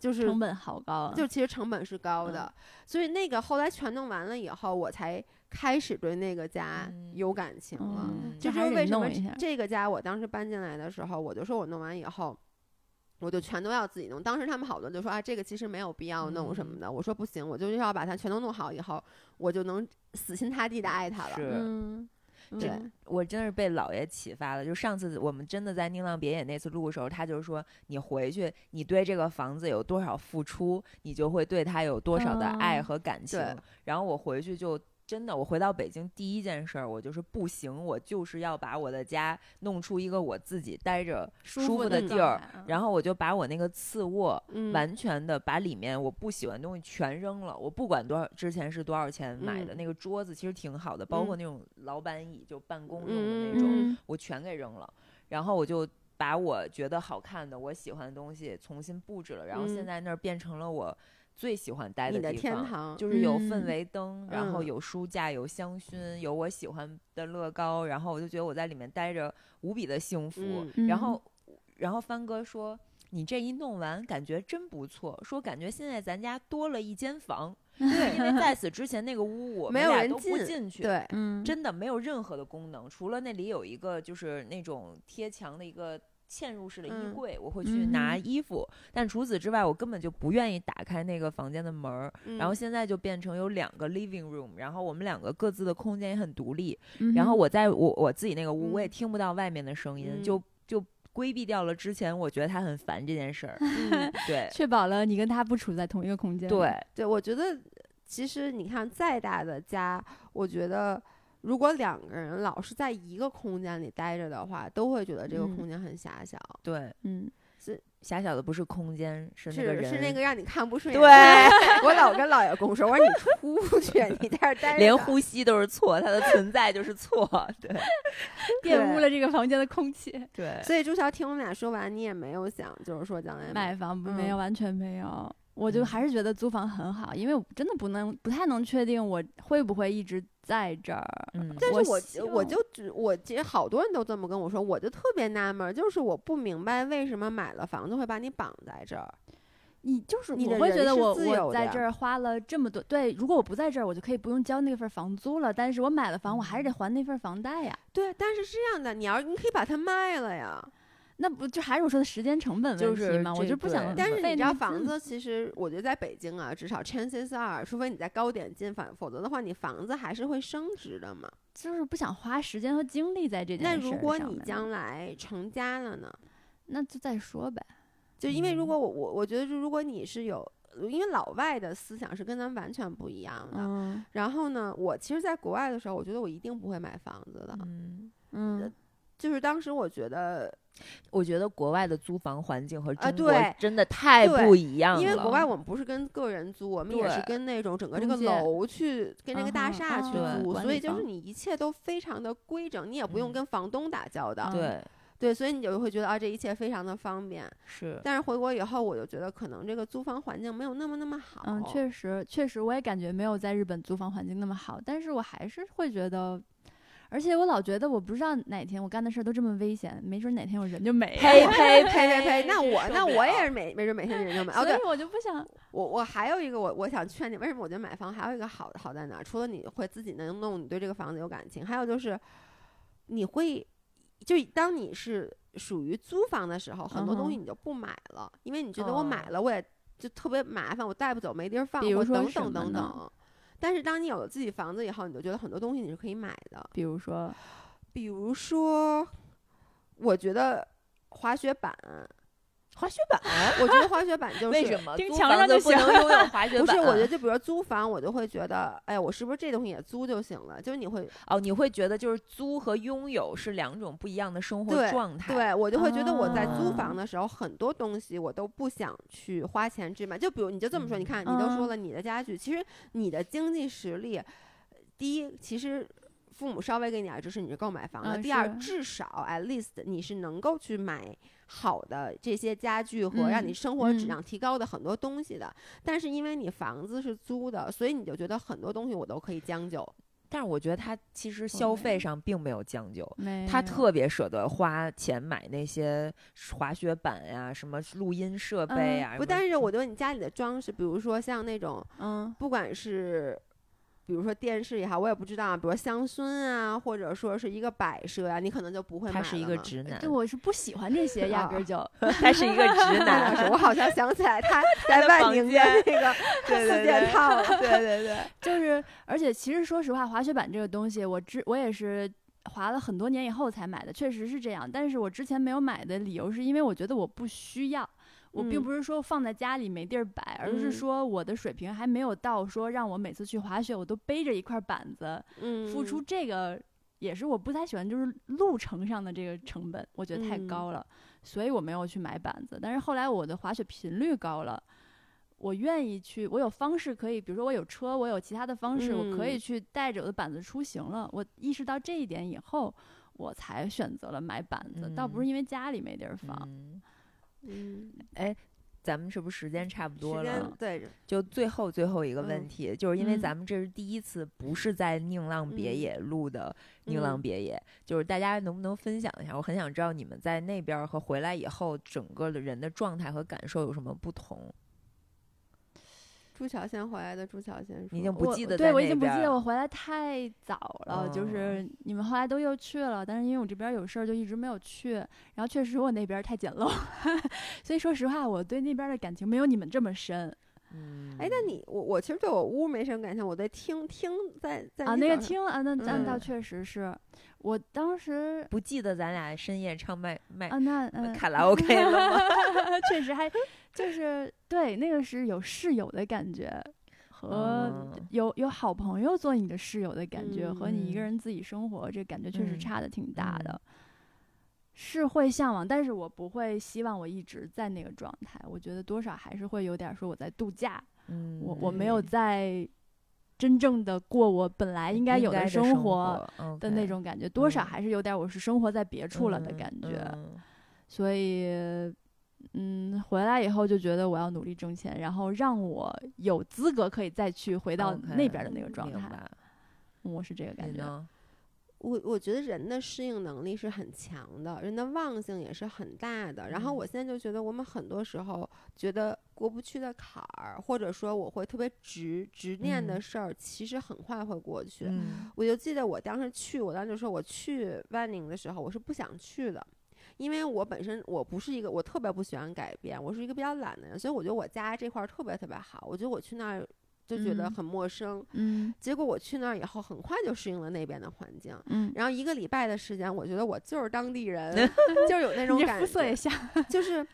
就是成本好高啊。就其实成本是高的，所以那个后来全弄完了以后，我才开始对那个家嗯有感情了。嗯这就是为什么这个家我当时搬进来的时候，我就说我弄完以后，我就全都要自己弄。当时他们好多就说啊，这个其实没有必要弄什么的。我说不行，我就是要把它全都弄好以后，我就能死心塌地的爱它了。是嗯，对嗯我真的是被姥爷启发了。就上次我们真的在宁浪别野那次录的时候，他就是说，你回去，你对这个房子有多少付出，你就会对他有多少的爱嗯和感情。对然后我回去就。真的，我回到北京第一件事儿，我就是不行，我就是要把我的家弄出一个我自己待着舒服服的地儿，然后我就把我那个次卧嗯，完全的把里面我不喜欢的东西全扔了，我不管多少之前是多少钱买的、嗯。那个桌子，其实挺好的，包括嗯。那种老板椅，就办公用的那种，嗯。我全给扔了，然后我就把我觉得好看的、我喜欢的东西重新布置了，然后现嗯。在那儿变成了我最喜欢待的地方。天堂。就是有嗯氛围灯，然后嗯有书架，有香薰，有我喜欢的乐高，然后我就觉得我在里面待着无比的幸福。然后，然后帆哥说：“你这一弄完，感觉真不错。说感觉现在咱家多了一间房，[laughs] 对因为在此之前那个屋我们没有人俩都不进进去，对，嗯，真的没有任何的功能，除了那里有一个就是那种贴墙的一个。”嵌入式的衣嗯柜，我会去拿嗯衣服，但除此之外，我根本就不愿意打开那个房间的门儿。然后嗯现在就变成有两个 living room，然后我们两个各自的空间也很独立。嗯然后我在我我自己那个屋，我也嗯听不到外面的声音，嗯就就规避掉了之前我觉得他很烦这件事儿。[laughs] 嗯对确保了你跟他不处在同一个空间。对，对，我觉得其实你看再大的家，我觉得如果两个人老是在一个空间里待着的话，都会觉得这个嗯空间很狭小。对，嗯，狭小的不是空间，是那个人，是那个让你看不顺眼。对，[laughs] 我老跟老爷公说，我说你出去，你在这待着，连呼吸都是错，它的存在就是错，对，[laughs] 玷污了这个房间的空气。对，所以朱乔听我们俩说完，你也没有想，就是说将来买房，没有，完全没有。我就还是觉得租房很好，因为我真的不能不太能确定我会不会一直在这儿。嗯，但是我我就只我其实好多人都这么跟我说，我就特别纳闷，就是我不明白为什么买了房子会把你绑在这儿。你就是我会觉得我我在这儿花了这么多，对，如果我不在这儿，我就可以不用交那份房租了。但是我买了房，我还是得还那份房贷呀。对，但是是这样的，你要你可以把它卖了呀。那不就还是我说的时间成本问题吗？我就不想。但是你知道房子其实，我觉得在北京啊，至少 chances are，除非你在高点进房，否则的话，你房子还是会升值的嘛。就是不想花时间和精力在这件事那如果你将来成家了呢？那就再说呗。就因为如果我我我觉得，就如果你是有，因为老外的思想是跟咱们完全不一样的。嗯。然后呢，我其实，在国外的时候，我觉得我一定不会买房子的。嗯嗯。就是当时我觉得。我觉得国外的租房环境和中国真的太不一样了。因为国外我们不是跟个人租，我们也是跟那种整个这个楼去跟这个大厦去租，所以就是你一切都非常的规整，你也不用跟房东打交道。对对，所以你就会觉得啊，这一切非常的方便。是。但是回国以后，我就觉得可能这个租房环境没有那么那么好。嗯，确实确实，我也感觉没有在日本租房环境那么好，但是我还是会觉得。而且我老觉得，我不知道哪天我干的事儿都这么危险，没准哪天我人就没了。呸呸呸呸 [laughs] 呸！那我那我也是没没准每天人就没。所以我就不想。我我还有一个我我想劝你，为什么我觉得买房还有一个好好在哪？除了你会自己能弄，你对这个房子有感情，还有就是你会就当你是属于租房的时候，很多东西你就不买了，因为你觉得我买了我也就特别麻烦，我带不走没地儿放，比如说等等等等。但是当你有了自己房子以后，你就觉得很多东西你是可以买的，比如说，比如说，我觉得滑雪板。滑雪板，我觉得滑雪板就是为什么租房子不能拥有 [laughs] 滑雪板？不是，我觉得就比如说租房，我就会觉得，哎，我是不是这东西也租就行了？就是你会哦，你会觉得就是租和拥有是两种不一样的生活状态。对，我就会觉得我在租房的时候，很多东西我都不想去花钱去买。就比如你就这么说，你看你都说了你的家具，其实你的经济实力，第一，其实。父母稍微给你点支持，你就够买房了。第二，至少 at least 你是能够去买好的这些家具和让你生活质量提高的很多东西的。但是因为你房子是租的，所以你就觉得很多东西我都可以将就。但是我觉得他其实消费上并没有将就，他特别舍得花钱买那些滑雪板呀、什么录音设备啊。不，但是我觉得你家里的装饰，比如说像那种，嗯，不管是。比如说电视也好，我也不知道，比如香薰啊，或者说是一个摆设呀，你可能就不会买。他是一个直男，对，我是不喜欢这些，[laughs] 压根儿就。[laughs] [laughs] 他是一个直男，我好像想起来他在万宁的那个四件套了。对对对，就是，而且其实说实话，滑雪板这个东西，我之我也是滑了很多年以后才买的，确实是这样。但是我之前没有买的理由是因为我觉得我不需要。我并不是说放在家里没地儿摆，而是说我的水平还没有到说让我每次去滑雪我都背着一块板子，付出这个也是我不太喜欢，就是路程上的这个成本，我觉得太高了，所以我没有去买板子。但是后来我的滑雪频率高了，我愿意去，我有方式可以，比如说我有车，我有其他的方式，我可以去带着我的板子出行了。我意识到这一点以后，我才选择了买板子，倒不是因为家里没地儿放。嗯，哎，咱们是不是时间差不多了？对，就最后最后一个问题，就是因为咱们这是第一次不是在宁浪别野录的宁浪别野，就是大家能不能分享一下？我很想知道你们在那边和回来以后，整个的人的状态和感受有什么不同。朱桥先回来的，朱桥先说，你已经不记得对我已经不记得我回来太早了，就是你们后来都又去了，但是因为我这边有事儿，就一直没有去。然后确实我那边太简陋，[laughs] 所以说实话，我对那边的感情没有你们这么深。嗯，哎，那你我我其实对我屋没什么感情，我在听听在在啊那个听啊，那那倒确实是我当时不记得咱俩深夜唱麦麦啊那卡拉 OK 了吗？[laughs] 确实还就是对那个是有室友的感觉，和有有好朋友做你的室友的感觉，和你一个人自己生活这感觉确实差的挺大的。是会向往，但是我不会希望我一直在那个状态。我觉得多少还是会有点说我在度假，嗯，我我没有在真正的过我本来应该有的生活的那种感觉，多少还是有点我是生活在别处了的感觉。所以，嗯，回来以后就觉得我要努力挣钱，然后让我有资格可以再去回到那边的那个状态。我是这个感觉。我我觉得人的适应能力是很强的，人的忘性也是很大的。然后我现在就觉得，我们很多时候觉得过不去的坎儿，或者说我会特别执执念的事儿，其实很快会过去。我就记得我当时去，我当时就说我去万宁的时候，我是不想去的，因为我本身我不是一个我特别不喜欢改变，我是一个比较懒的人，所以我觉得我家这块儿特别特别好。我觉得我去那儿。就觉得很陌生，嗯，结果我去那儿以后，很快就适应了那边的环境，嗯，然后一个礼拜的时间，我觉得我就是当地人，[laughs] 就是有那种感觉，肤色也像，就是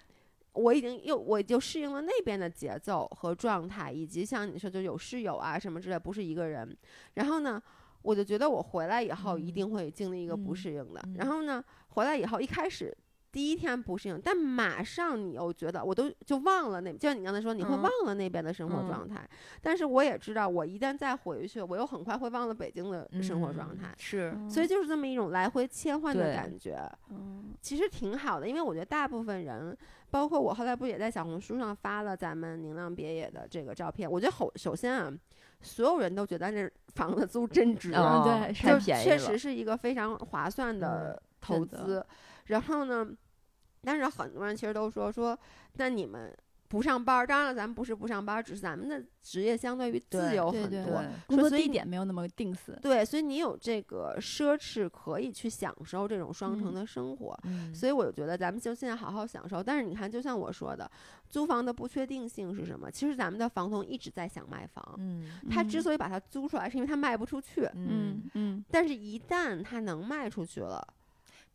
我已经又我就适应了那边的节奏和状态，以及像你说就有室友啊什么之类，不是一个人，然后呢，我就觉得我回来以后一定会经历一个不适应的，然后呢，回来以后一开始。第一天不适应，但马上你又觉得我都就忘了那，就像你刚才说，你会忘了那边的生活状态。但是我也知道，我一旦再回去，我又很快会忘了北京的生活状态。是，所以就是这么一种来回切换的感觉。嗯，其实挺好的，因为我觉得大部分人，包括我后来不也在小红书上发了咱们宁浪别野的这个照片。我觉得好首先啊，所有人都觉得这房子租真值，对，就确实是一个非常划算的投资。然后呢，但是很多人其实都说说，那你们不上班，当然了，咱们不是不上班，只是咱们的职业相对于自由很多，工作地点没有那么定死。对，所以你有这个奢侈，可以去享受这种双城的生活。所以我就觉得咱们就现在好好享受。但是你看，就像我说的，租房的不确定性是什么？其实咱们的房东一直在想卖房，嗯，他之所以把它租出来，是因为他卖不出去，嗯嗯，但是一旦他能卖出去了。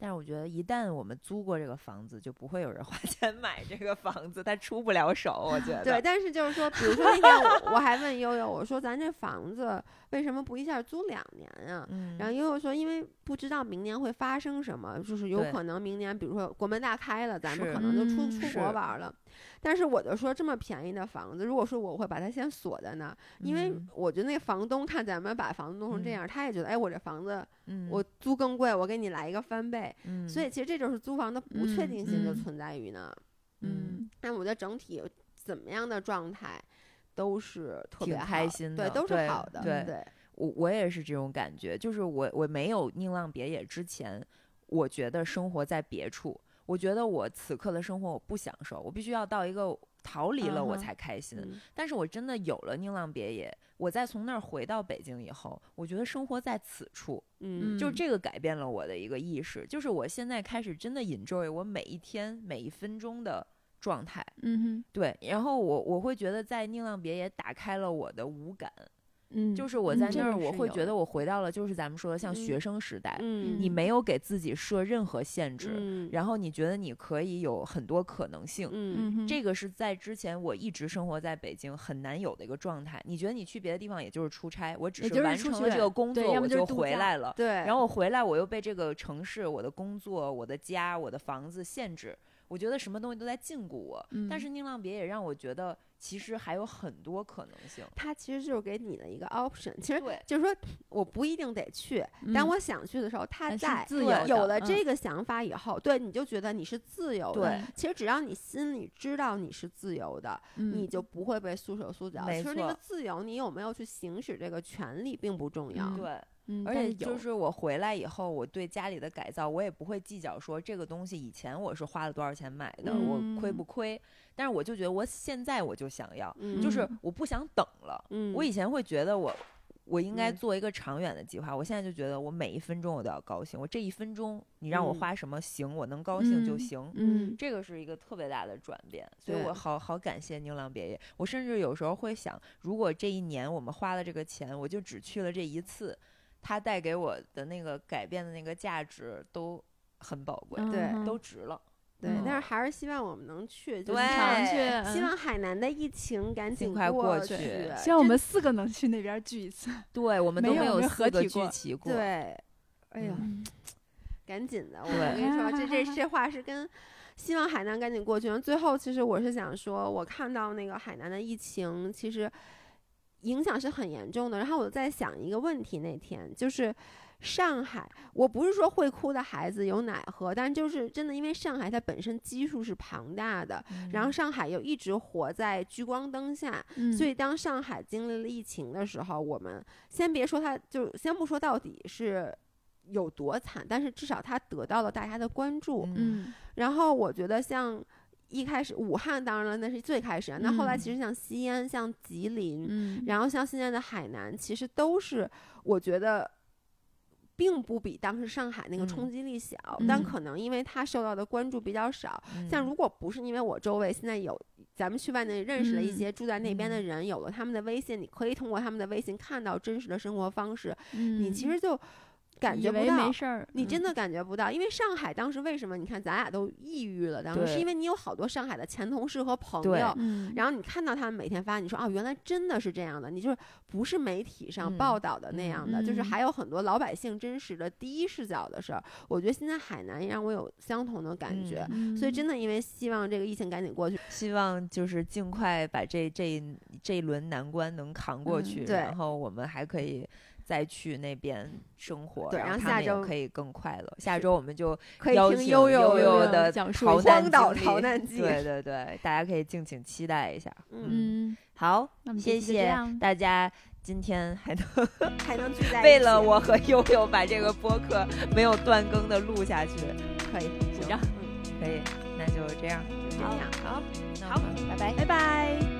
但是我觉得，一旦我们租过这个房子，就不会有人花 [laughs] 钱买这个房子，他出不了手。我觉得。对，但是就是说，比如说那天我我还问悠悠，我说咱这房子为什么不一下租两年啊？嗯。然后悠悠说，因为不知道明年会发生什么，就是有可能明年，比如说国门大开了，咱们可能就出出国玩了。但是我就说，这么便宜的房子，如果说我会把它先锁在那，因为我觉得那房东看咱们把房子弄成这样，他也觉得，哎，我这房子，我租更贵，我给你来一个翻倍。所以其实这就是租房的不确定性就存在于呢。嗯，但我觉得整体怎么样的状态都是特别开心的，对，都是好的。对，我我也是这种感觉，就是我我没有宁浪别野之前，我觉得生活在别处。我觉得我此刻的生活我不享受，我必须要到一个逃离了我才开心。但是我真的有了宁浪别野，我再从那儿回到北京以后，我觉得生活在此处，嗯，就这个改变了我的一个意识，就是我现在开始真的 enjoy 我每一天每一分钟的状态，嗯哼，对，然后我我会觉得在宁浪别野打开了我的五感。嗯，就是我在那儿，我会觉得我回到了，就是咱们说的像学生时代，你没有给自己设任何限制，然后你觉得你可以有很多可能性，嗯，这个是在之前我一直生活在北京很难有的一个状态。你觉得你去别的地方也就是出差，我只是完成了这个工作我就回来了，对，然后我回来我又被这个城市、我的工作、我的家、我的房子限制，我觉得什么东西都在禁锢我。但是宁浪别也让我觉得。其实还有很多可能性，它其实就是给你的一个 option。其实就是说，我不一定得去，但我想去的时候，它在。自由。有了这个想法以后，对，你就觉得你是自由的。对。其实只要你心里知道你是自由的，你就不会被束手束脚。其实那个自由，你有没有去行使这个权利并不重要。对。而且就是我回来以后，我对家里的改造，我也不会计较说这个东西以前我是花了多少钱买的，我亏不亏。但是我就觉得我现在我就想要，就是我不想等了。我以前会觉得我我应该做一个长远的计划，我现在就觉得我每一分钟我都要高兴。我这一分钟你让我花什么行，我能高兴就行。嗯，这个是一个特别大的转变，所以我好好感谢牛郎别野。我甚至有时候会想，如果这一年我们花了这个钱，我就只去了这一次。它带给我的那个改变的那个价值都很宝贵，对，都值了。对，但是还是希望我们能去，就是，希望海南的疫情赶紧快过去。希望我们四个能去那边聚一次。[laughs] 对，我们都没有合体聚齐过。对，哎呀，[tsk] 赶紧的。我跟你说，这 [laughs] 这这话是跟希望海南赶紧过去。最后，其实我是想说，我看到那个海南的疫情，其实影响是很严重的。然后我在想一个问题，那天就是。上海，我不是说会哭的孩子有奶喝，但就是真的，因为上海它本身基数是庞大的，然后上海又一直活在聚光灯下，所以当上海经历了疫情的时候，我们先别说它，就先不说到底是有多惨，但是至少它得到了大家的关注。嗯，然后我觉得像一开始武汉，当然了，那是最开始啊，那后来其实像西安、像吉林，然后像现在的海南，其实都是我觉得。并不比当时上海那个冲击力小，但可能因为他受到的关注比较少。像如果不是因为我周围现在有咱们去外面认识了一些住在那边的人，有了他们的微信，你可以通过他们的微信看到真实的生活方式。你其实就。感觉不到，你真的感觉不到，因为上海当时为什么？你看咱俩都抑郁了，当时是因为你有好多上海的前同事和朋友，然后你看到他们每天发，你说哦，原来真的是这样的，你就是不是媒体上报道的那样的，就是还有很多老百姓真实的第一视角的事儿。我觉得现在海南也让我有相同的感觉，所以真的因为希望这个疫情赶紧过去，希望就是尽快把这这这一轮难关能扛过去，然后我们还可以。再去那边生活，然后下周可以更快乐。下周我们就可以听悠悠的逃难逃难记，[laughs] 对 [laughs] 对对，大家可以敬请期待一下。嗯，好，谢谢大家，今天还能 [laughs] 还能聚在为了我和悠悠把这个播客没有断更的录下去，可以鼓掌，可以，那就这样，就这样，好，好，拜拜，拜拜。